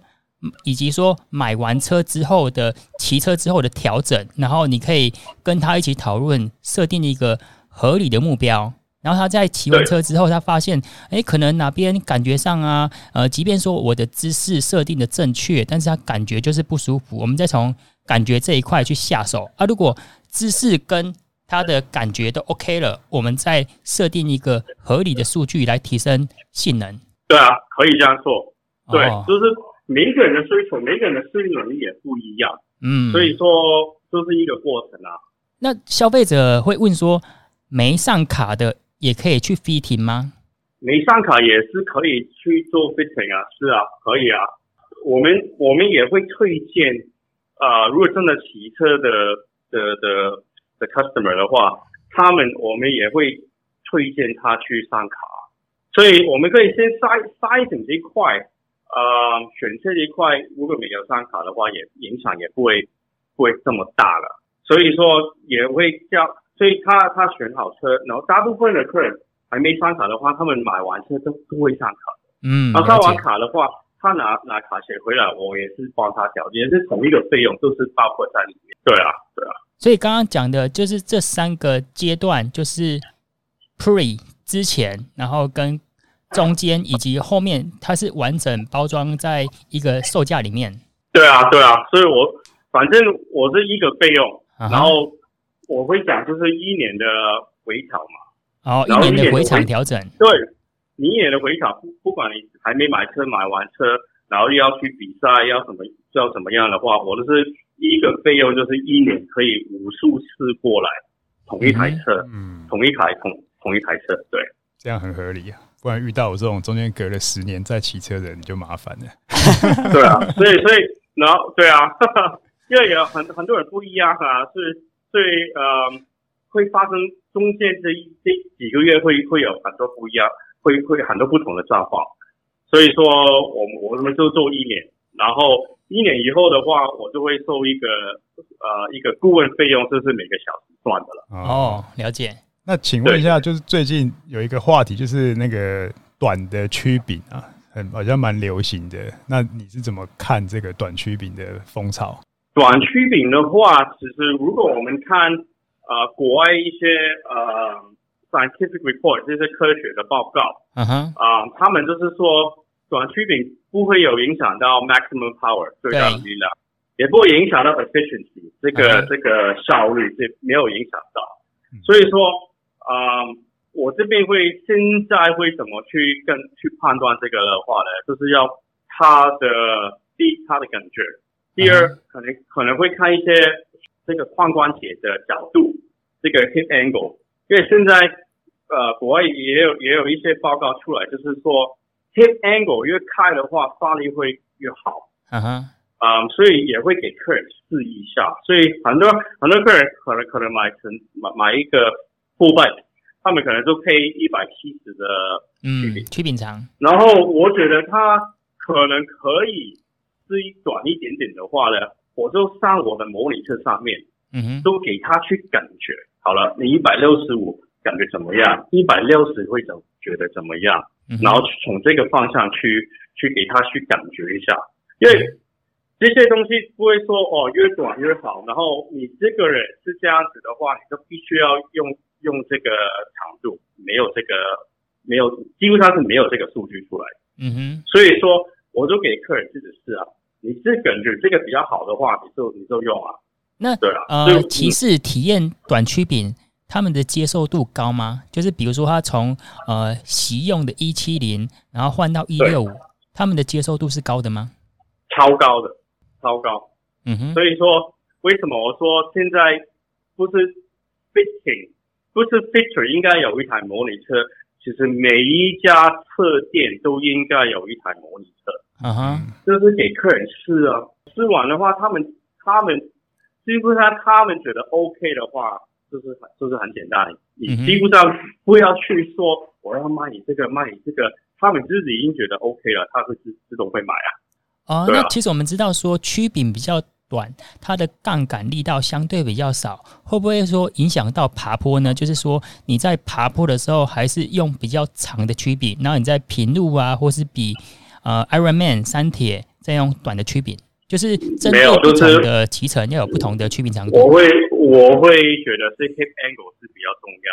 以及说买完车之后的骑车之后的调整，然后你可以跟他一起讨论设定一个合理的目标。然后他在骑完车之后，他发现，哎，可能哪边感觉上啊，呃，即便说我的姿势设定的正确，但是他感觉就是不舒服。我们再从感觉这一块去下手啊，如果姿势跟他的感觉都 OK 了，我们再设定一个合理的数据来提升性能。对啊，可以这样做。对，哦、就是每一个人的追求，每个人的适应能力也不一样。嗯，所以说这是一个过程啊。那消费者会问说，没上卡的也可以去 fitting 吗？没上卡也是可以去做 fitting 啊，是啊，可以啊。我们我们也会推荐。啊、呃，如果真的骑车的的的的 customer 的话，他们我们也会推荐他去上卡，所以我们可以先筛筛选这一块，呃，选车这一块，如果没有上卡的话，也影响也不会不会这么大了。所以说也会叫，所以他他选好车，然后大部分的客人还没上卡的话，他们买完车都都会上卡。嗯，那上完卡的话，他拿拿卡钱回来，我也是帮他调，也是同一个费用，都是包括在里面。对啊，对啊。所以刚刚讲的就是这三个阶段，就是 pre 之前，然后跟中间以及后面，它是完整包装在一个售价里面。对啊，对啊。所以我反正我是一个费用，然后我会讲就是一年的回调嘛。哦，一年的回场调整。对，你一年的回想，不不管你还没买车，买完车，然后又要去比赛，要什么要怎么样的话，我的是第。一个费用就是一年可以无数次过来同一台车，嗯，同一台同同一台车，对，这样很合理啊。不然遇到我这种中间隔了十年再骑车的人就麻烦了。<laughs> 对啊，所以所以然后对啊，<laughs> 因为有很很多人不一样啊，是所以呃会发生中间这一这几个月会会有很多不一样，会会很多不同的状况。所以说我们我们就做一年，然后。一年以后的话，我就会收一个呃一个顾问费用，这是每个小时算的了。哦，了解。那请问一下，就是最近有一个话题，就是那个短的曲柄啊，很好像蛮流行的。那你是怎么看这个短曲柄的风潮？短曲柄的话，其实如果我们看呃国外一些呃 scientific report 这些科学的报告，嗯哼，啊，他们就是说。短曲柄不会有影响到 maximum power 最大的力量，也不会影响到 efficiency 这个、uh -huh. 这个效率，这没有影响到。所以说，啊、嗯，我这边会现在会怎么去跟去判断这个的话呢？就是要他的第一，他的感觉；第二，可能可能会看一些这个髋关节的角度，这个 hip angle。因为现在呃，国外也有也有一些报告出来，就是说。Hip angle 越开的话，发力会越好。嗯哼，啊，所以也会给客人试一下。所以很多很多客人可能可能买成买买一个 full bike，他们可能都配一百七十的曲柄，曲柄长。然后我觉得他可能可以试一短一点点的话呢，我就上我的模拟车上面，嗯哼，都给他去感觉。好了，你一百六十五感觉怎么样？一百六十会怎觉得怎么样？然后从这个方向去去给他去感觉一下，因为这些东西不会说哦越短越好，然后你这个人是这样子的话，你就必须要用用这个长度，没有这个没有，几乎上是没有这个数据出来。嗯哼，所以说我就给客人自己试啊，你是感觉这个比较好的话，你就你就用啊。那呃，骑士体验短曲柄。他们的接受度高吗？就是比如说，他从呃习用的一七零，然后换到一六五，他们的接受度是高的吗？超高的，超高。嗯哼。所以说，为什么我说现在不是 fitting，不是 feature 应该有一台模拟车？其实每一家车店都应该有一台模拟车。嗯哼。就是给客人试啊，试完的话，他们他们基本上他们觉得 OK 的话。就是很就是很简单，你基本上不要去说我要卖你这个卖你这个，他们自己已经觉得 OK 了，他会自自动会买啊。哦，那其实我们知道说曲柄比较短，它的杠杆力道相对比较少，会不会说影响到爬坡呢？就是说你在爬坡的时候还是用比较长的曲柄，然后你在平路啊，或是比呃 Ironman 三铁再用短的曲柄，就是针对不同的骑乘要有不同的曲柄长度。我会。我会觉得是 hip angle 是比较重要，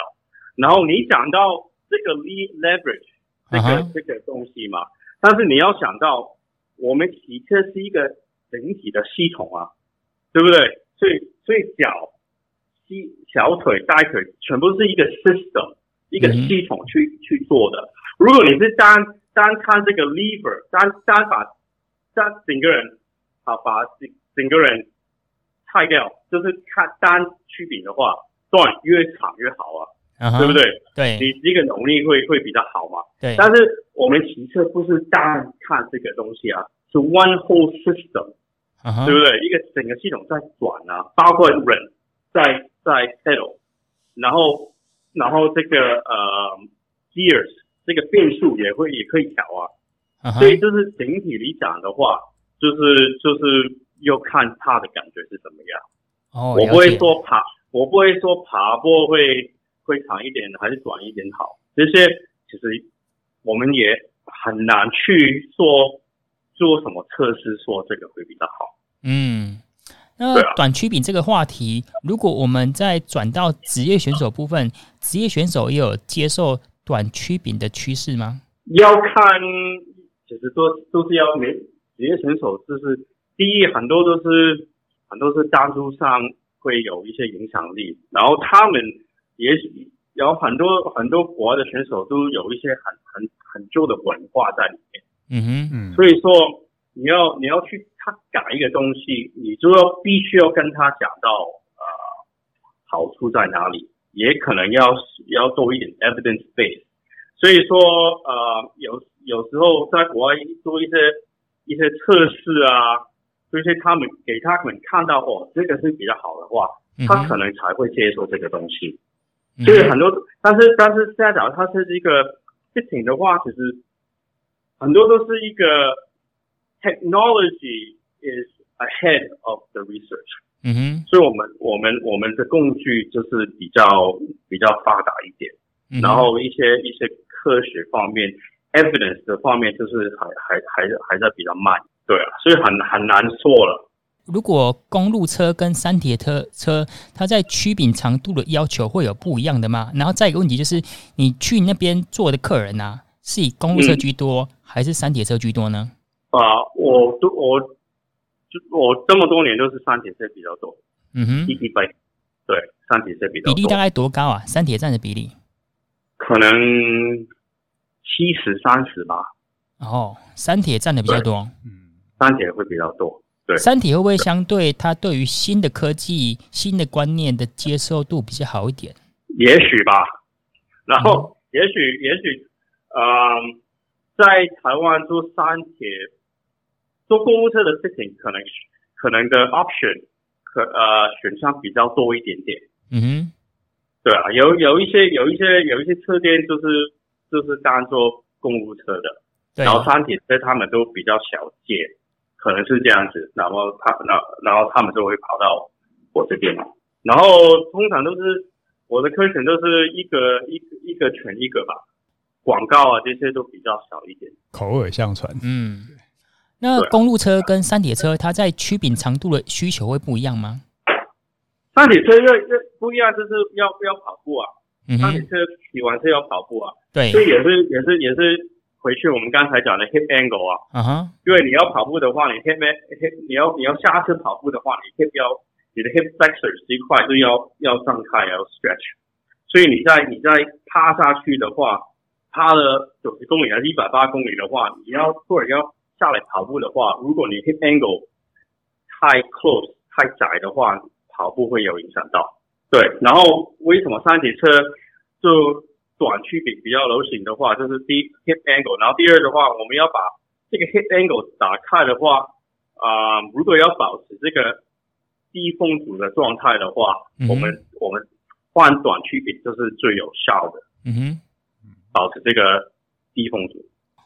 然后你讲到这个 le leverage，这个、uh -huh. 这个东西嘛，但是你要想到我们骑车是一个整体的系统啊，对不对？所以所以脚、膝、小腿、大腿全部是一个 system，一个系统去、uh. 去做的。如果你是单单看这个 lever，单单把单整个人好把整整个人。拆掉就是看单曲柄的话，段越长越好啊，uh -huh, 对不对？对，你这个能力会会比较好嘛。对，但是我们骑车不是单看这个东西啊，是 one whole system，uh -huh. 对不对？一个整个系统在转啊，包括人在在 pedal，然后然后这个呃 gears 这个变速也会也可以调啊，uh -huh. 所以就是整体理想的话，就是就是。又看他的感觉是怎么样。哦，我不会说爬，我不会说爬坡会会长一点还是短一点好。这些其实我们也很难去做做什么测试，说这个会比较好。嗯，那短曲柄这个话题，如果我们再转到职业选手部分，职业选手也有接受短曲柄的趋势吗？要看，其实都都是要没职业选手，就是第一很多都是很多是赞助上会有一些影响力，然后他们也许有很多很多国外的选手都有一些很很很旧的文化在里面。嗯哼，嗯，所以说你要你要去他改一个东西，你就要必须要跟他讲到呃好处在哪里，也可能要要多一点 evidence base。所以说，呃，有有时候在国外做一些一些测试啊，就是他们给他们看到哦，这个是比较好的话，他可能才会接受这个东西。所以很多，但是但是现在假如他是一个 fitting 的话，其实很多都是一个 technology is ahead of the research。嗯哼，所以我们我们我们的工具就是比较比较发达一点，然后一些一些。科学方面，evidence 的方面就是还还还还在比较慢，对啊，所以很很难说了。如果公路车跟山铁车车，它在曲柄长度的要求会有不一样的吗？然后再一个问题就是，你去那边坐的客人啊，是以公路车居多，嗯、还是山铁车居多呢？啊，我都我就我这么多年都是山铁车比较多。嗯哼，一百对山铁车比较多。比例大概多高啊？山铁占的比例？可能七十三十吧。哦，三铁占的比较多。嗯，三铁会比较多。对，三铁会不会相对它对于新的科技、新的观念的接受度比较好一点？也许吧。然后，也许，也许，嗯，在台湾做三铁、做公务车的事情，可能可能的 option 可呃选项比较多一点点。嗯哼。对啊，有有一些有一些有一些车店就是就是当做公务车的，然后山铁车他们都比较小件，可能是这样子，然后他然然后他们就会跑到我这边，然后通常都是我的客群都是一个一个一个全一个吧，广告啊这些都比较少一点，口耳相传。嗯，那公路车跟山铁车，它在曲柄长度的需求会不一样吗？三铁车又又不一样，就是要不要跑步啊？三铁车骑完是要跑步啊？对，所以也是也是也是回去我们刚才讲的 hip angle 啊。啊哈，因为你要跑步的话，你 hip hip 你要你要下车跑步的话，你 hip 要你的 hip flexors 这一块就要要张开，要 stretch。所以你在你在趴下去的话，趴了九十公里还是一百八公里的话，你要或者要下来跑步的话，如果你 hip angle 太 close 太窄的话。跑步会有影响到，对。然后为什么三级车就短曲柄比较流行的话，就是第一 hip angle，然后第二的话，我们要把这个 hip angle 打开的话，啊、呃，如果要保持这个低风阻的状态的话，嗯、我们我们换短曲柄就是最有效的。嗯哼，保持这个低风阻。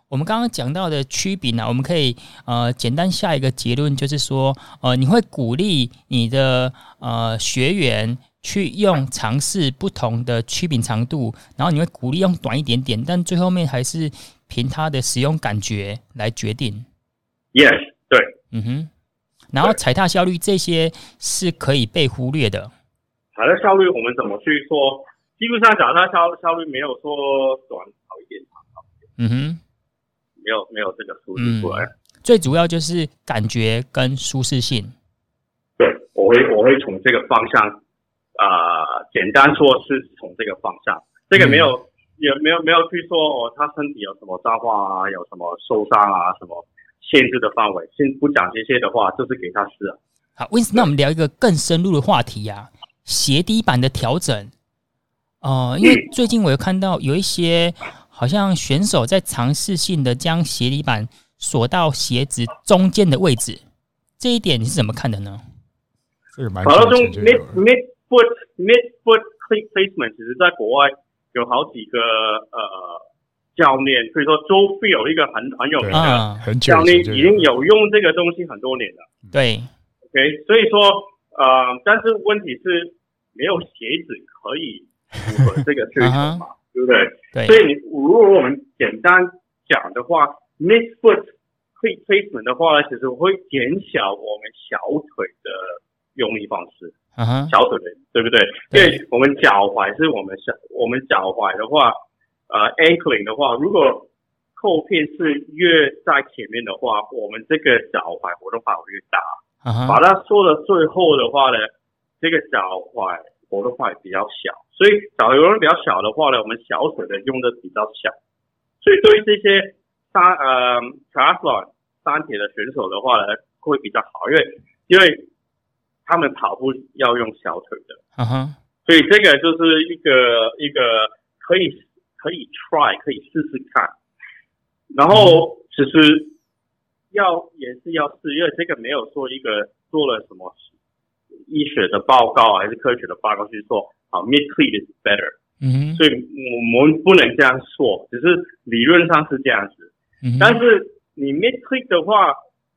我们刚刚讲到的曲柄呢，我们可以呃简单下一个结论，就是说呃你会鼓励你的呃学员去用尝试不同的曲柄长度，然后你会鼓励用短一点点，但最后面还是凭它的使用感觉来决定。Yes，对，嗯哼，然后踩踏效率这些是可以被忽略的。踩踏效率我们怎么去说？基本上脚踏效效率没有说短好一点，长好一点。嗯哼。没有没有这个数据出来，嗯，最主要就是感觉跟舒适性。对，我会我会从这个方向，啊、呃，简单说是从这个方向，这个没有、嗯、也没有没有去说哦，他身体有什么状况啊，有什么受伤啊，什么限制的范围，先不讲这些的话，就是给他试啊。好，Wins，那我们聊一个更深入的话题呀、啊，鞋底板的调整。哦、呃，因为最近我有看到有一些。好像选手在尝试性的将鞋底板锁到鞋子中间的位置，这一点你是怎么看的呢？这个蛮好中 mid mid foot mid foot click placement，其实在国外有好几个呃教练，所以说周飞有一个很很有名的教练，已经有用这个东西很多年了。对，OK，所以说呃，但是问题是没有鞋子可以符合这个需求嘛。<laughs> 对不对？对。所以你如果我们简单讲的话，mid-foot placement 的话呢，其实会减小我们小腿的用力方式。嗯哼。小腿的，对不对？对。因为我们脚踝是我们小，我们脚踝的话，呃，ankling 的话，如果扣片是越在前面的话，我们这个脚踝活动范围越大。Uh huh. 把它说到最后的话呢，这个脚踝活动范围比较小，所以脚踝活动比较小的话呢，我们小腿的用的比较小。所以对于这些三呃 triathlon 三铁的选手的话呢，会比较好，因为因为他们跑步要用小腿的。嗯哼、uh，huh. 所以这个就是一个一个可以可以 try 可以试试看。然后其实要也是要试，因为这个没有说一个做了什么医学的报告还是科学的报告去做，好 cleat is better。嗯哼，所以我们不能这样说，只是理论上是这样子。但是你 cleat 的话，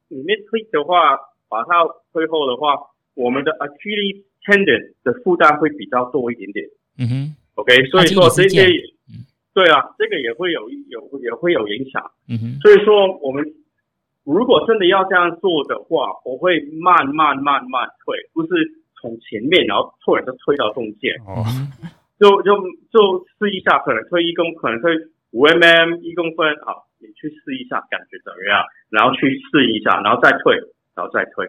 你 cleat 的话，把它推后的话，我们的 Achilles tendon 的负担会比较多一点点。嗯哼，OK，所以说这些。对啊，这个也会有有也会有影响。嗯哼，所以说我们如果真的要这样做的话，我会慢慢慢慢退，不是从前面然后突然就推到中间。哦，就就就试一下，可能推一公，可能推五 mm 一公分，好，你去试一下感觉怎么样？然后去试一下，然后再退，然后再推，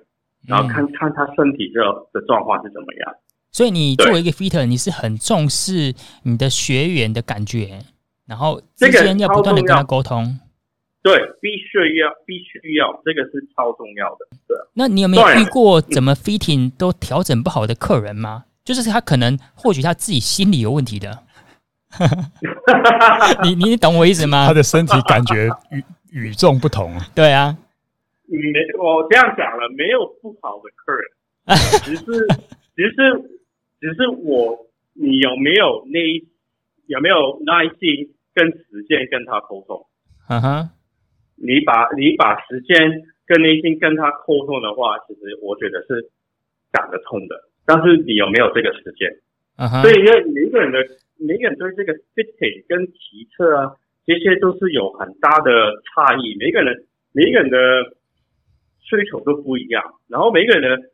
然后看看他身体的的状况是怎么样。所以你作为一个 fitter，你是很重视你的学员的感觉，然后之间要不断的跟他沟通。对，必须要，必须要，这个是超重要的。对。那你有没有遇过怎么 fitting 都调整不好的客人吗？就是他可能或许他自己心理有问题的。<laughs> 你你懂我意思吗？他的身体感觉与与众不同。对啊。没，我这样讲了，没有不好的客人，只是只是。只是我，你有没有那有没有耐心跟时间跟他沟通？嗯哼、uh，huh. 你把你把时间跟耐心跟他沟通的话，其实我觉得是讲得通的。但是你有没有这个时间？嗯哼、uh，huh. 所以因为每个人的每个人对这个 fitting 跟骑车啊，这些都是有很大的差异。每个人每个人的追求都不一样，然后每个人的。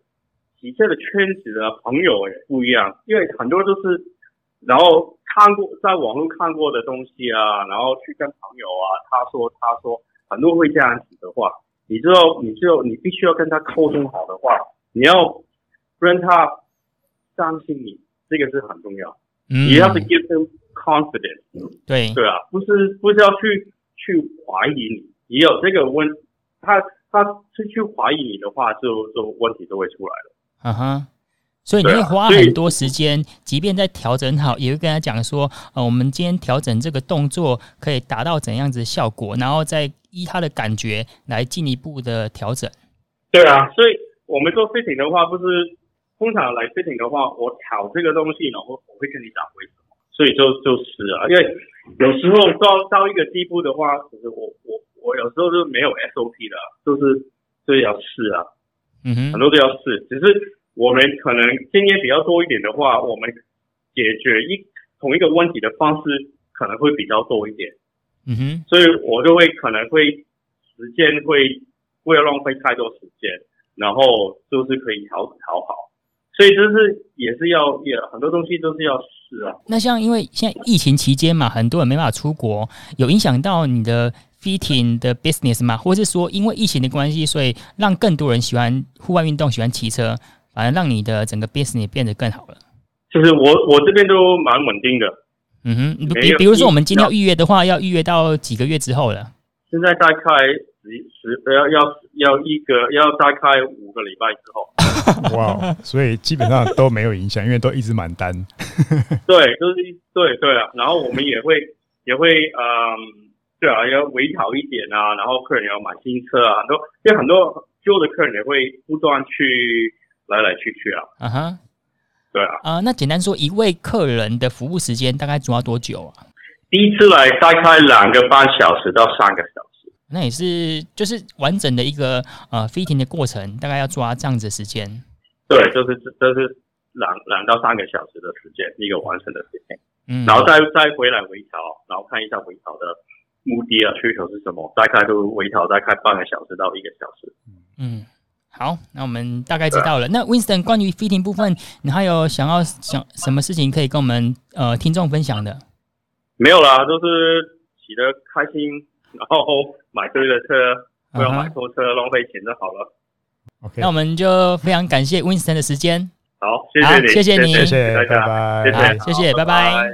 骑车的圈子的朋友也不一样，因为很多都是，然后看过在网络看过的东西啊，然后去跟朋友啊，他说他说很多会这样子的话，你知道，你就你必须要跟他沟通好的话，你要让他相信你，这个是很重要。嗯，你要是 get confidence，对对啊，不是不是要去去怀疑你，也有这个问，他他是去怀疑你的话，就就问题都会出来了。嗯哼，uh. 所以你会花很多时间，即便在调整好，也会跟他讲说，呃，我们今天调整这个动作可以达到怎样子的效果，然后再依他的感觉来进一步的调整。对啊，所以我们做 fitting 的话，不是通常来 fitting 的话，我调这个东西，然后我会跟你讲为什么，所以就就是啊，因为有时候到到一个地步的话，其实我我我有时候是没有 SOP 的，就是就是要试啊。嗯哼，很多都要试，只是我们可能经验比较多一点的话，我们解决一同一个问题的方式可能会比较多一点。嗯哼，所以我就会可能会时间会不要浪费太多时间，然后就是可以调调好。所以就是也是要也很多东西都是要试啊。那像因为现在疫情期间嘛，很多人没办法出国，有影响到你的 fitting 的 business 吗？或是说因为疫情的关系，所以让更多人喜欢户外运动，喜欢骑车，反而让你的整个 business 变得更好了？就是我我这边都蛮稳定的。嗯哼，比比如说我们今天要预约的话，要预约到几个月之后了？现在大概十十要要要一个要大概五个礼拜之后。<laughs> 哇，wow, 所以基本上都没有影响，因为都一直满单。<laughs> 对，就是对对啊，然后我们也会也会嗯，对啊，要微调一点啊，然后客人要买新车啊，很多因为很多旧的客人也会不断去来来去去啊。啊哈、uh，huh. 对啊。啊、呃，那简单说，一位客人的服务时间大概主要多久啊？第一次来大概两个半小时到三个小时。那也是，就是完整的一个呃 fitting 的过程，大概要抓这样子的时间。对，就是这是两两到三个小时的时间，一个完成的 fitting。嗯，然后再再回来微调，然后看一下微调的目的啊需求是什么，大概都微调，大概半个小时到一个小时。嗯，好，那我们大概知道了。那 Winston 关于 fitting 部分，你还有想要想什么事情可以跟我们呃听众分享的？没有啦，就是骑得开心，然后买对的车，不要买错车，浪费钱就好了。OK，那我们就非常感谢 Winston 的时间。好，谢谢你，谢谢你，谢谢，拜拜，谢谢，谢谢，拜拜。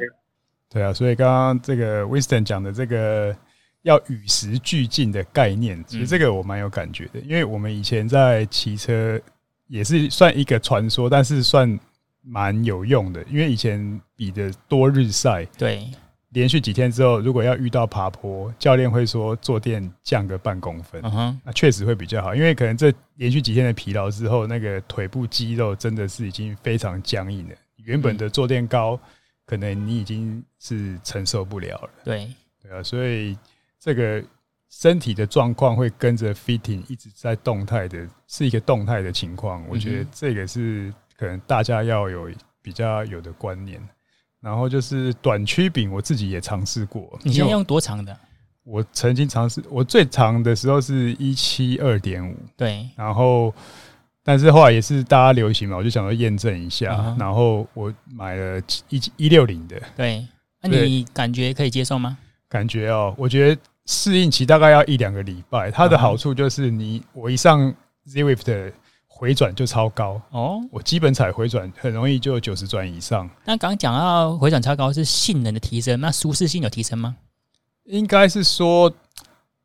对啊，所以刚刚这个 Winston 讲的这个要与时俱进的概念，其实这个我蛮有感觉的，因为我们以前在骑车也是算一个传说，但是算蛮有用的，因为以前比的多日赛，对。连续几天之后，如果要遇到爬坡，教练会说坐垫降个半公分，那确实会比较好，因为可能这连续几天的疲劳之后，那个腿部肌肉真的是已经非常僵硬了。原本的坐垫高，可能你已经是承受不了了。对对啊，所以这个身体的状况会跟着 fitting 一直在动态的，是一个动态的情况。我觉得这个是可能大家要有比较有的观念。然后就是短曲柄，我自己也尝试过。你现在用多长的？我曾经尝试，我最长的时候是一七二点五。对。然后，但是后来也是大家流行嘛，我就想说验证一下。Uh. 然后我买了一一六零的。对。那你感觉可以接受吗？感觉哦，我觉得适应期大概要一两个礼拜。它的好处就是你，我一上 Zwift 的。回转就超高哦！我基本踩回转很容易就九十转以上。那刚刚讲到回转超高是性能的提升，那舒适性有提升吗？应该是说，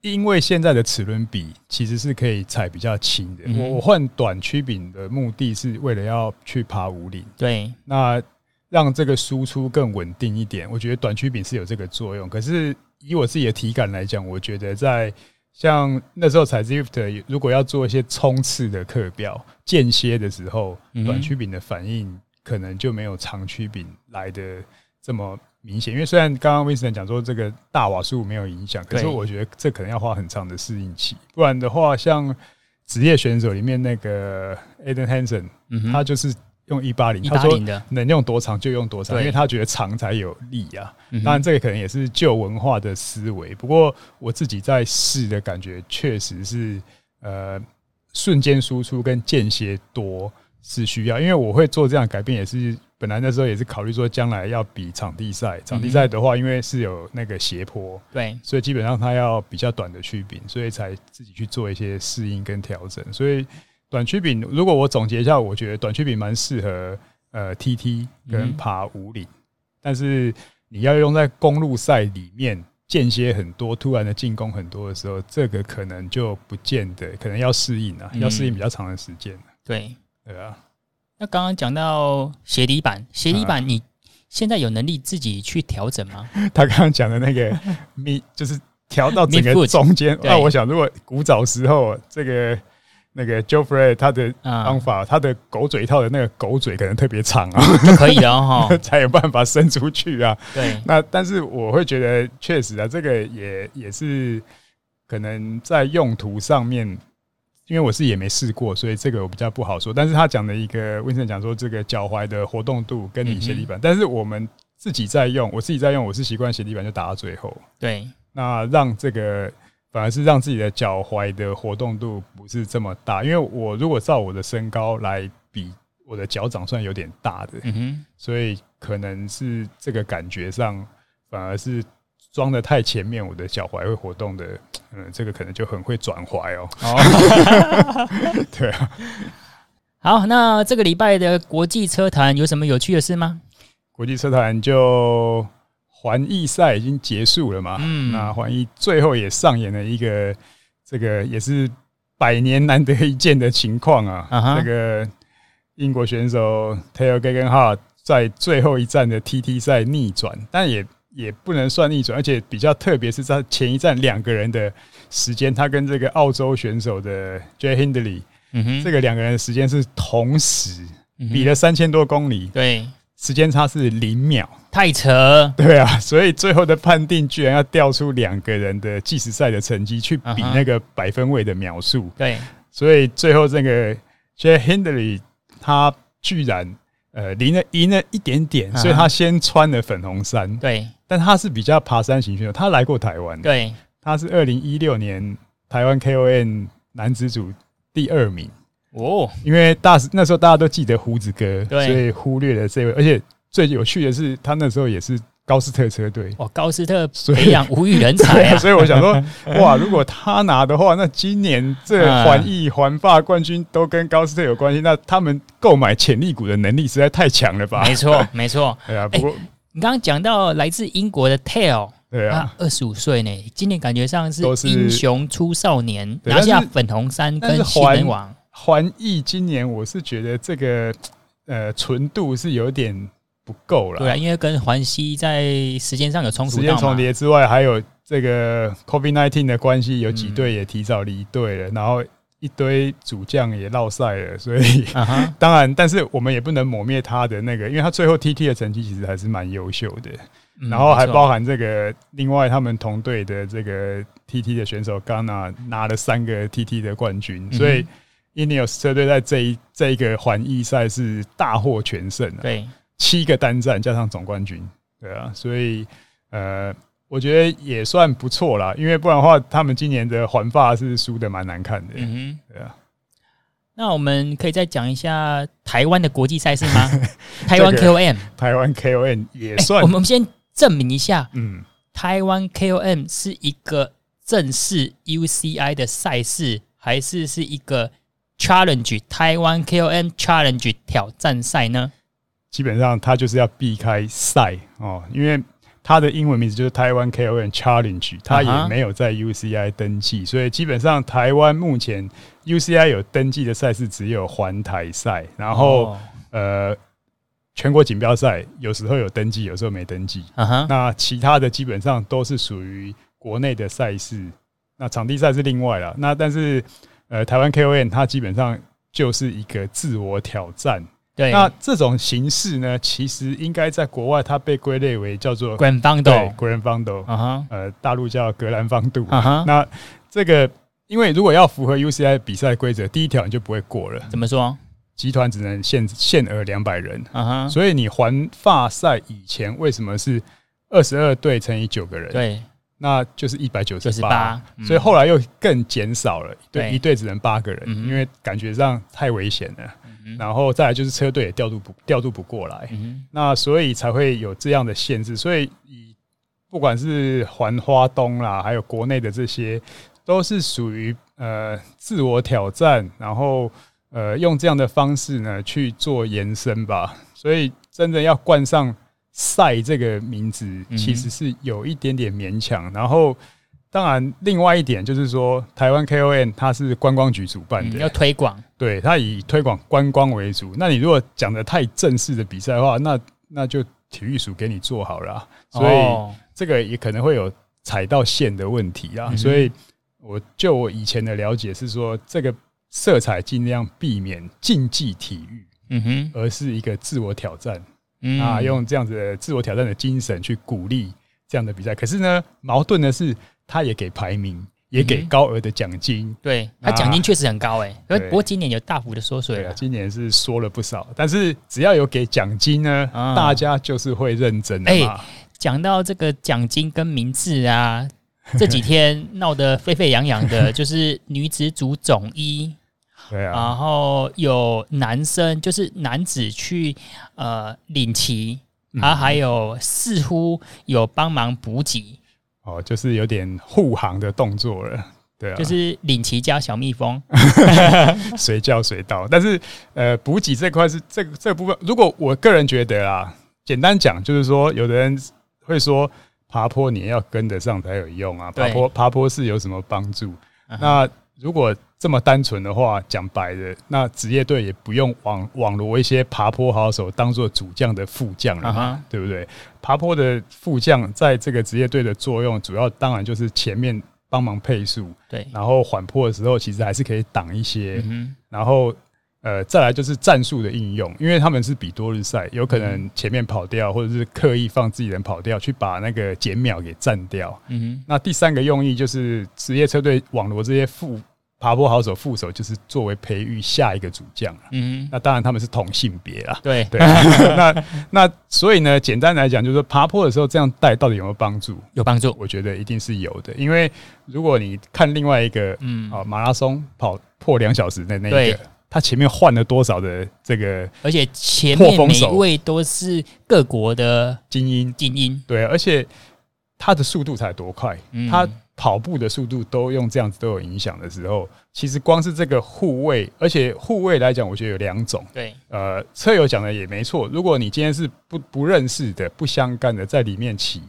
因为现在的齿轮比其实是可以踩比较轻的。我我换短曲柄的目的是为了要去爬五岭，对，那让这个输出更稳定一点。我觉得短曲柄是有这个作用。可是以我自己的体感来讲，我觉得在像那时候踩 Zwift，如果要做一些冲刺的课表间歇的时候，短曲柄的反应可能就没有长曲柄来的这么明显。因为虽然刚刚 Winston 讲说这个大瓦数没有影响，可是我觉得这可能要花很长的适应期。不然的话，像职业选手里面那个 Aden Hansen，他就是。用一八零，他说能用多长就用多长，因为他觉得长才有力啊。当然，这个可能也是旧文化的思维。不过我自己在试的感觉，确实是呃瞬间输出跟间歇多是需要。因为我会做这样改变，也是本来那时候也是考虑说将来要比场地赛。场地赛的话，因为是有那个斜坡，对，所以基本上它要比较短的曲柄，所以才自己去做一些适应跟调整。所以。短曲柄，如果我总结一下，我觉得短曲柄蛮适合呃 TT 跟爬五岭，但是你要用在公路赛里面间歇很多、突然的进攻很多的时候，这个可能就不见得，可能要适应啊，要适应比较长的时间。对，对啊。那刚刚讲到鞋底板，鞋底板你现在有能力自己去调整吗？<laughs> 他刚刚讲的那个 <laughs> 密，就是调到整个中间。那我想，如果古早时候这个。那个 Geoffrey 他的方法，他的狗嘴套的那个狗嘴可能特别长啊，就可以了哈，<laughs> 才有办法伸出去啊。对，那但是我会觉得，确实啊，这个也也是可能在用途上面，因为我是也没试过，所以这个我比较不好说。但是他讲的一个，Winston 讲说这个脚踝的活动度跟你鞋底板，但是我们自己在用，我自己在用，我是习惯鞋底板就打到最后。对，那让这个。反而是让自己的脚踝的活动度不是这么大，因为我如果照我的身高来比，我的脚掌算有点大的，嗯哼，所以可能是这个感觉上反而是装的太前面，我的脚踝会活动的，<tsk> 嗯，这个可能就很会转踝哦。哦，<laughs> 对啊。好，那这个礼拜的国际车坛有什么有趣的事吗？国际车坛就。环意赛已经结束了嘛？嗯，那环意最后也上演了一个这个也是百年难得一见的情况啊。这个英国选手 Geoghegan Hart 在最后一站的 TT 赛逆转，但也也不能算逆转，而且比较特别是在前一站两个人的时间，他跟这个澳洲选手的 Jay Hindley，嗯哼，这个两个人的时间是同时比了三千多公里，对。时间差是零秒，太扯。对啊，所以最后的判定居然要调出两个人的计时赛的成绩去比那个百分位的秒数。对，所以最后这个 Jay Hindley 他居然呃赢了赢了一点点，所以他先穿了粉红衫。对，但他是比较爬山型选手，他来过台湾。对，他是二零一六年台湾 KON 男子组第二名。哦，因为大那时候大家都记得胡子哥，所以忽略了这位。而且最有趣的是，他那时候也是。高斯特车队哦，高斯特培养无语人才啊！<laughs> 所以我想说，哇，如果他拿的话，那今年这环意环法冠军都跟高斯特有关系，那他们购买潜力股的能力实在太强了吧？没错，没错。<laughs> 对啊，不过、欸、你刚刚讲到来自英国的 Tail，对啊，二十五岁呢，今年感觉上是英雄出少年，拿下粉红衫跟新人王。环意今年我是觉得这个呃纯度是有点。不够了，对啊，因为跟环西在时间上有冲突，时间重叠之外，还有这个 COVID-19 的关系，有几队也提早离队了，嗯、然后一堆主将也落赛了，所以、uh <laughs> 当然，但是我们也不能抹灭他的那个，因为他最后 TT 的成绩其实还是蛮优秀的，嗯、然后还包含这个另外他们同队的这个 TT 的选手 Ganna 拿了三个 TT 的冠军，所以 Ineos 车队在这一这一个环意赛是大获全胜，对。七个单站加上总冠军，对啊，所以呃，我觉得也算不错啦。因为不然的话，他们今年的环法是输的蛮难看的。嗯哼，对啊。那我们可以再讲一下台湾的国际赛事吗？<laughs> 台湾 KOM，台湾 KOM 也算。欸、我们先证明一下，嗯，台湾 KOM 是一个正式 UCI 的赛事，还是是一个 Challenge 台湾 KOM Challenge 挑战赛呢？基本上它就是要避开赛哦，因为它的英文名字就是台湾 KOM Challenge，它也没有在 UCI 登记，所以基本上台湾目前 UCI 有登记的赛事只有环台赛，然后呃全国锦标赛有时候有登记，有时候没登记。那其他的基本上都是属于国内的赛事，那场地赛是另外了。那但是呃台湾 KON 它基本上就是一个自我挑战。对，那这种形式呢，其实应该在国外它被归类为叫做 Gran Fondo，Gran Fondo，呃，大陆叫格兰方度。Uh huh、那这个，因为如果要符合 UCI 比赛规则，第一条你就不会过了。怎么说？集团只能限限额两百人。Uh huh、所以你环法赛以前为什么是二十二队乘以九个人？对，那就是一百九十八。所以后来又更减少了，对，一队只能八个人，嗯、因为感觉上太危险了。然后再来就是车队也调度不调度不过来，嗯、那所以才会有这样的限制。所以以不管是环花东啦，还有国内的这些，都是属于呃自我挑战，然后呃用这样的方式呢去做延伸吧。所以真的要冠上赛这个名字，其实是有一点点勉强。然后。当然，另外一点就是说，台湾 KON 它是观光局主办的，要推广，对，它以推广观光为主。那你如果讲的太正式的比赛的话，那那就体育署给你做好了，所以这个也可能会有踩到线的问题啊。所以，我就我以前的了解是说，这个色彩尽量避免竞技体育，嗯哼，而是一个自我挑战，啊，用这样子的自我挑战的精神去鼓励这样的比赛。可是呢，矛盾的是。他也给排名，也给高额的奖金。嗯、对他奖金确实很高哎、不过今年有大幅的缩水了。今年是缩了不少，但是只要有给奖金呢，啊、大家就是会认真的嘛。讲、欸、到这个奖金跟名次啊，这几天 <laughs> 闹得沸沸扬扬的，就是女子组总一，对啊，然后有男生就是男子去呃领旗，啊，还有似乎有帮忙补给。哦，就是有点护航的动作了，对啊，就是领旗加小蜜蜂，<laughs> 随叫随到。但是，呃，补给这块是这个这部分，如果我个人觉得啊，简单讲就是说，有的人会说爬坡你要跟得上才有用啊，爬坡爬坡是有什么帮助？那如果这么单纯的话，讲白的，那职业队也不用网网罗一些爬坡好手当做主将的副将了嘛，uh huh. 对不对？爬坡的副将在这个职业队的作用，主要当然就是前面帮忙配速，对，然后缓坡的时候其实还是可以挡一些，嗯、然后呃再来就是战术的应用，因为他们是比多日赛，有可能前面跑掉，或者是刻意放自己人跑掉，去把那个减秒给占掉。嗯哼，那第三个用意就是职业车队网罗这些副。爬坡好手副手就是作为培育下一个主将。嗯，那当然他们是同性别啊。对对，<laughs> 那那所以呢，简单来讲就是说，爬坡的时候这样带到底有没有帮助？有帮助，我觉得一定是有的。因为如果你看另外一个，嗯啊，马拉松跑破两小时的那一个。他前面换了多少的这个，而且前面每一位都是各国的精英，精英对，而且他的速度才多快，他跑步的速度都用这样子都有影响的时候，其实光是这个护卫，而且护卫来讲，我觉得有两种，对，呃，车友讲的也没错，如果你今天是不不认识的、不相干的在里面骑，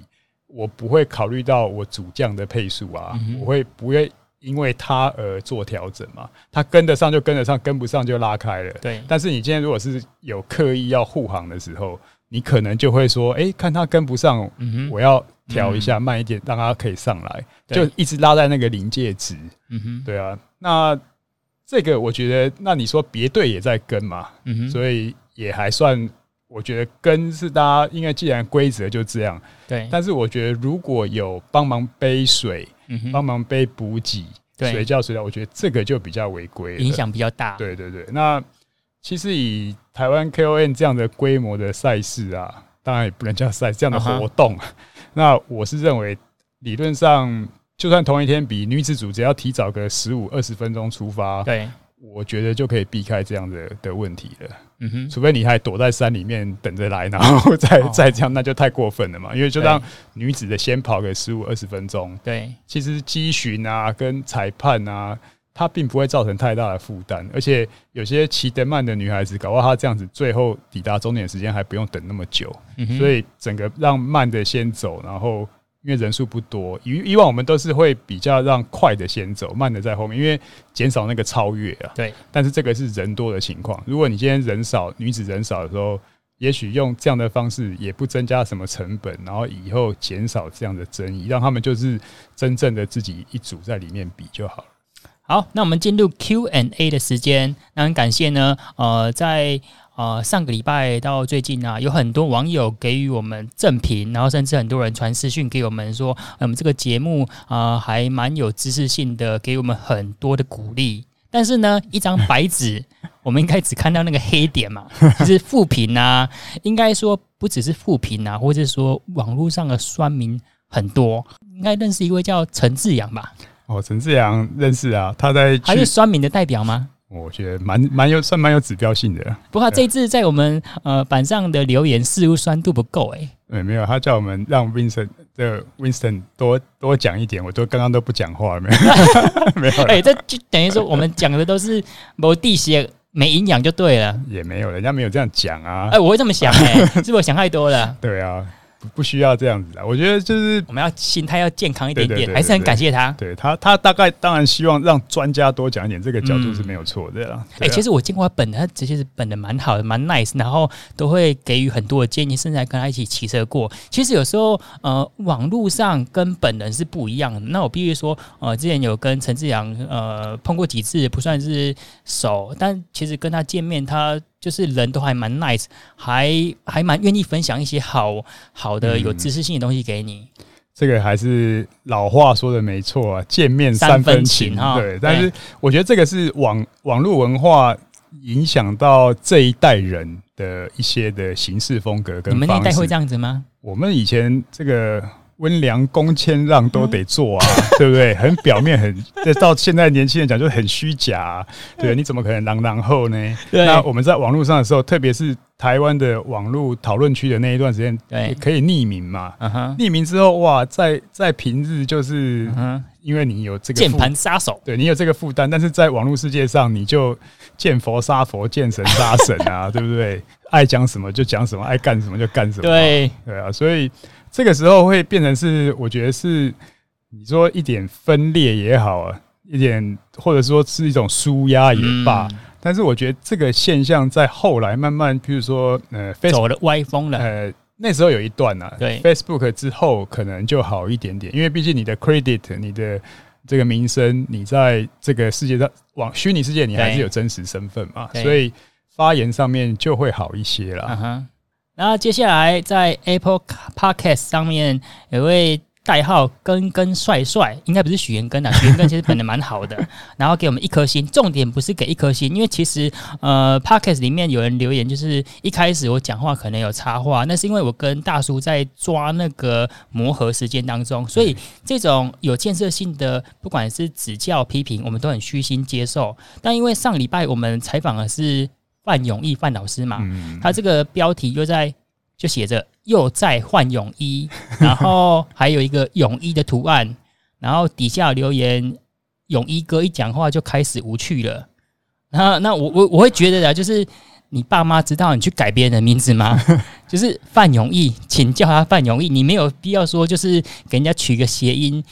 我不会考虑到我主将的配速啊，我会不会？因为他而做调整嘛，他跟得上就跟得上，跟不上就拉开了。对。但是你今天如果是有刻意要护航的时候，你可能就会说：“哎，看他跟不上，嗯我要调一下慢一点，让它可以上来。”就一直拉在那个临界值。嗯哼。对啊，那这个我觉得，那你说别队也在跟嘛？嗯哼。所以也还算，我觉得跟是大家，因为既然规则就这样。对。但是我觉得如果有帮忙背水。帮忙背补给，随叫随到，我觉得这个就比较违规，影响比较大。对对对，那其实以台湾 KON 这样的规模的赛事啊，当然也不能叫赛这样的活动。Uh huh. 那我是认为，理论上就算同一天比女子组，只要提早个十五二十分钟出发，对。我觉得就可以避开这样的的问题了。嗯哼，除非你还躲在山里面等着来，然后再 <laughs> 再这样，那就太过分了嘛。因为就让女子的先跑个十五二十分钟，对，其实机巡啊跟裁判啊，它并不会造成太大的负担。而且有些骑得慢的女孩子，搞不好她这样子最后抵达终点时间还不用等那么久。嗯，所以整个让慢的先走，然后。因为人数不多，以以往我们都是会比较让快的先走，慢的在后面，因为减少那个超越啊。对。但是这个是人多的情况，如果你今天人少，女子人少的时候，也许用这样的方式也不增加什么成本，然后以后减少这样的争议，让他们就是真正的自己一组在里面比就好了。好，那我们进入 Q&A 的时间，那很感谢呢，呃，在。呃，上个礼拜到最近啊，有很多网友给予我们正评，然后甚至很多人传私讯给我们说，我们这个节目啊、呃，还蛮有知识性的，给我们很多的鼓励。但是呢，一张白纸，<laughs> 我们应该只看到那个黑点嘛，就是负评啊。<laughs> 应该说不只是负评啊，或者说网络上的酸民很多。应该认识一位叫陈志阳吧？哦，陈志阳认识啊，他在他是酸民的代表吗？我觉得蛮蛮有算蛮有指标性的，不过他这一次在我们呃板上的留言似乎酸度不够哎。对，没有，他叫我们让 Vincent 的 Winston 多多讲一点，我都刚刚都不讲话，没有 <laughs> 没有。哎，这就等于说我们讲的都是某地些没营养就对了。也没有，人家没有这样讲啊。哎，我会这么想哎，<laughs> 是不是我想太多了？对啊。不需要这样子的，我觉得就是我们要心态要健康一点点，还是很感谢他。对他，他大概当然希望让专家多讲一点，这个角度是没有错的。哎，其实我见过他本人，他其实是本人蛮好的，蛮 nice，然后都会给予很多的建议，甚至还跟他一起骑车过。其实有时候呃，网络上跟本人是不一样的。那我必须说，呃，之前有跟陈志阳呃碰过几次，不算是熟，但其实跟他见面，他。就是人都还蛮 nice，还还蛮愿意分享一些好好的有知识性的东西给你。嗯，这个还是老话说的没错啊，见面三分情哈。对，但是我觉得这个是网网络文化影响到这一代人的一些的行事风格跟。你们那一代会这样子吗？我们以前这个。温良恭谦让都得做啊，<laughs> 对不对？很表面，很这到现在年轻人讲就很虚假，啊，对，你怎么可能狼狼后呢？对那我们在网络上的时候，特别是台湾的网络讨论区的那一段时间，对，可以匿名嘛？对匿名之后，哇，在在平日就是，因为你有这个键盘杀手，对你有这个负担，但是在网络世界上，你就见佛杀佛，见神杀神啊，<laughs> 对不对？爱讲什么就讲什么，爱干什么就干什么，对对啊，所以。这个时候会变成是，我觉得是你说一点分裂也好啊，一点或者说是一种舒压也罢。嗯、但是我觉得这个现象在后来慢慢，譬如说呃，Facebook, 走了歪风了。呃，那时候有一段呢、啊，对，Facebook 之后可能就好一点点，因为毕竟你的 credit，你的这个名声，你在这个世界上往虚拟世界，你还是有真实身份嘛，所以发言上面就会好一些了。然后接下来在 Apple Podcast 上面有位代号根根帅帅，应该不是许元根啊。<laughs> 许元根其实本来蛮好的，然后给我们一颗星。重点不是给一颗星，因为其实呃，Podcast 里面有人留言，就是一开始我讲话可能有插话，那是因为我跟大叔在抓那个磨合时间当中，所以这种有建设性的，不管是指教批评，我们都很虚心接受。但因为上礼拜我们采访的是范永义范老师嘛，他这个标题又在。就写着又在换泳衣，<laughs> 然后还有一个泳衣的图案，然后底下留言泳衣哥一讲话就开始无趣了。然后那我我我会觉得啊，就是你爸妈知道你去改别人的名字吗？<laughs> 就是范泳衣，请叫他范泳衣，你没有必要说就是给人家取个谐音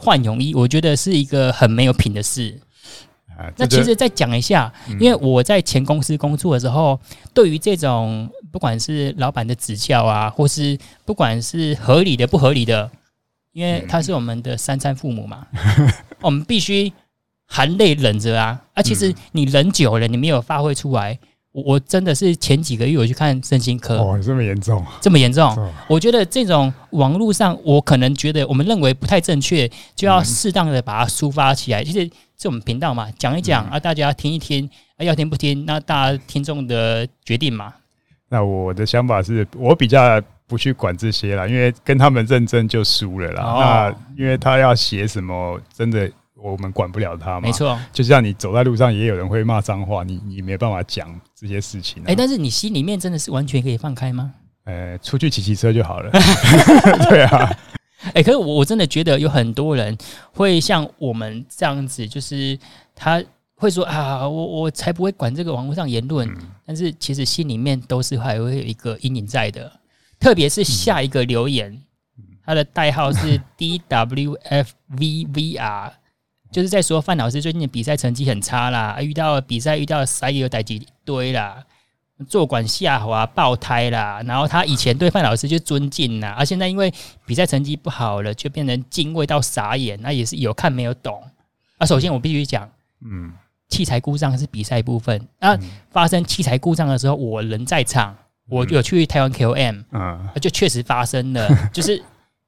换泳衣，我觉得是一个很没有品的事。那其实再讲一下，因为我在前公司工作的时候，对于这种。不管是老板的指教啊，或是不管是合理的不合理的，因为他是我们的三餐父母嘛，<laughs> 我们必须含泪忍着啊。啊，其实你忍久了，你没有发挥出来，我我真的是前几个月我去看身心科，哦，这么严重，这么严重。我觉得这种网络上，我可能觉得我们认为不太正确，就要适当的把它抒发起来。其实是我们频道嘛，讲一讲啊，大家听一听，啊，要听不听，那大家听众的决定嘛。那我的想法是我比较不去管这些啦，因为跟他们认真就输了啦。哦、那因为他要写什么，真的我们管不了他嘛。没错，就像你走在路上，也有人会骂脏话，你你没办法讲这些事情。哎、欸，但是你心里面真的是完全可以放开吗？呃、欸，出去骑骑车就好了。<laughs> 对啊。哎、欸，可是我我真的觉得有很多人会像我们这样子，就是他。会说啊，我我才不会管这个网络上言论，嗯、但是其实心里面都是还会有一个阴影在的，特别是下一个留言，他的代号是 <laughs> DWFVVR，就是在说范老师最近的比赛成绩很差啦，遇到比赛遇到塞有代几堆啦，坐管下滑爆胎啦，然后他以前对范老师就尊敬啦，而现在因为比赛成绩不好了，就变成敬畏到傻眼，那也是有看没有懂。啊，首先我必须讲，嗯。器材故障是比赛部分，那发生器材故障的时候，我人在场，我有去台湾 KOM，啊，就确实发生了，<laughs> 就是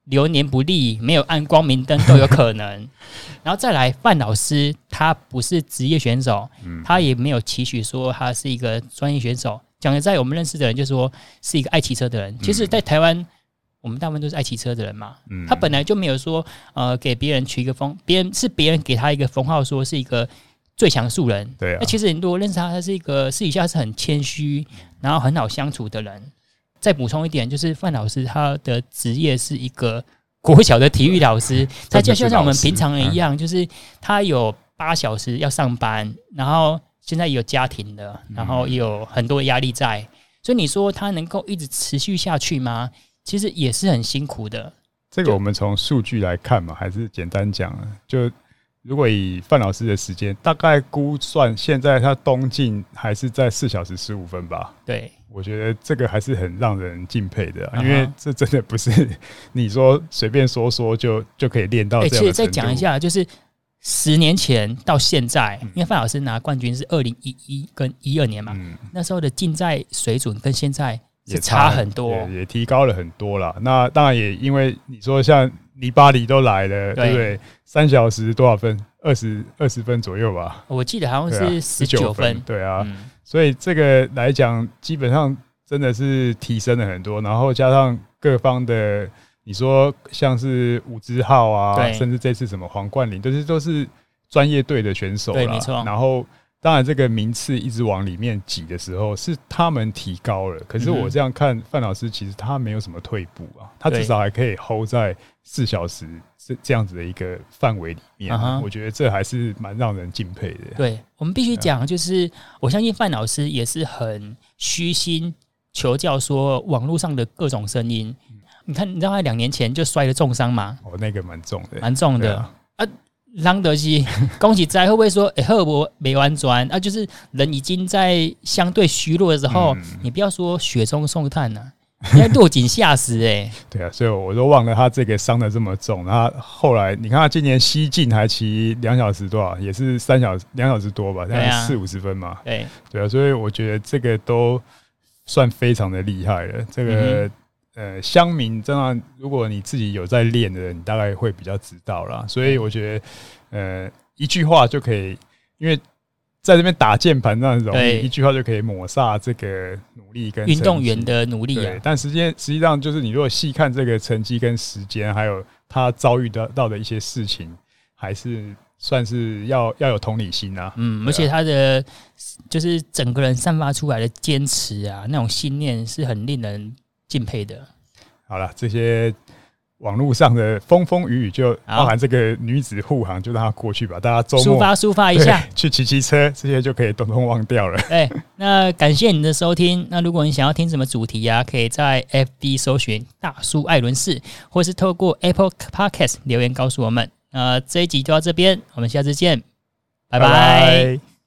流年不利，没有按光明灯都有可能。<laughs> 然后再来，范老师他不是职业选手，他也没有期许说他是一个专业选手。讲的在我们认识的人就说是一个爱骑车的人。其实，在台湾，我们大部分都是爱骑车的人嘛。他本来就没有说呃给别人取一个封，别人是别人给他一个封号，说是一个。最强素人，对啊。那其实你如果认识他，他是一个私底下是很谦虚，然后很好相处的人。再补充一点，就是范老师他的职业是一个 <laughs> 国小的体育老师，<laughs> 他就像像我们平常人一样，就是他有八小时要上班，然后现在有家庭的，然后也有很多压力在，所以你说他能够一直持续下去吗？其实也是很辛苦的。这个我们从数据来看嘛，还是简单讲就。如果以范老师的时间，大概估算现在他东进还是在四小时十五分吧。对，我觉得这个还是很让人敬佩的，因为这真的不是 <laughs> 你说随便说说就就可以练到的。其实再讲一下，就是十年前到现在，因为范老师拿冠军是二零一一跟一二年嘛，那时候的竞赛水准跟现在是差很多，也提高了很多了。那当然也因为你说像。尼巴里都来了，对不对？三小时多少分？二十二十分左右吧。我记得好像是十九分。对啊，所以这个来讲，基本上真的是提升了很多。然后加上各方的，你说像是武之浩啊，甚至这次什么黄冠霖，都是都是专业队的选手了。没错。然后。当然，这个名次一直往里面挤的时候，是他们提高了。可是我这样看，范老师其实他没有什么退步啊，他至少还可以 hold 在四小时这这样子的一个范围里面。我觉得这还是蛮让人敬佩的。对，我们必须讲，就是我相信范老师也是很虚心求教，说网络上的各种声音。你看，你知道他两年前就摔了重伤吗？哦，那个蛮重的，蛮重的啊。让德西恭喜在会不会说哎，赫伯没完转啊？就是人已经在相对虚弱的时候，嗯、你不要说雪中送炭呐、啊，应该落井下石哎、欸。<laughs> 对啊，所以我都忘了他这个伤的这么重。然后后来你看他今年西进还骑两小时多少，也是三小时两小时多吧，大概四五十分嘛。对对啊，所以我觉得这个都算非常的厉害了。这个。嗯呃，乡民真的，如果你自己有在练的人，你大概会比较知道啦。所以我觉得，呃，一句话就可以，因为在这边打键盘那种，一句话就可以抹杀这个努力跟运动员的努力啊。但实际实际上就是，你如果细看这个成绩跟时间，还有他遭遇的到的一些事情，还是算是要要有同理心啊。嗯，而且他的就是整个人散发出来的坚持啊，那种信念是很令人。敬佩的，好了，这些网络上的风风雨雨，就包含这个女子护航，就让它过去吧。大家周末抒发 <laughs> 抒发一下，去骑骑车，这些就可以统统忘掉了。<laughs> 哎，那感谢你的收听。那如果你想要听什么主题呀、啊，可以在 FB 搜寻大叔艾伦士，或是透过 Apple Podcast 留言告诉我们。那这一集就到这边，我们下次见，拜拜。拜拜。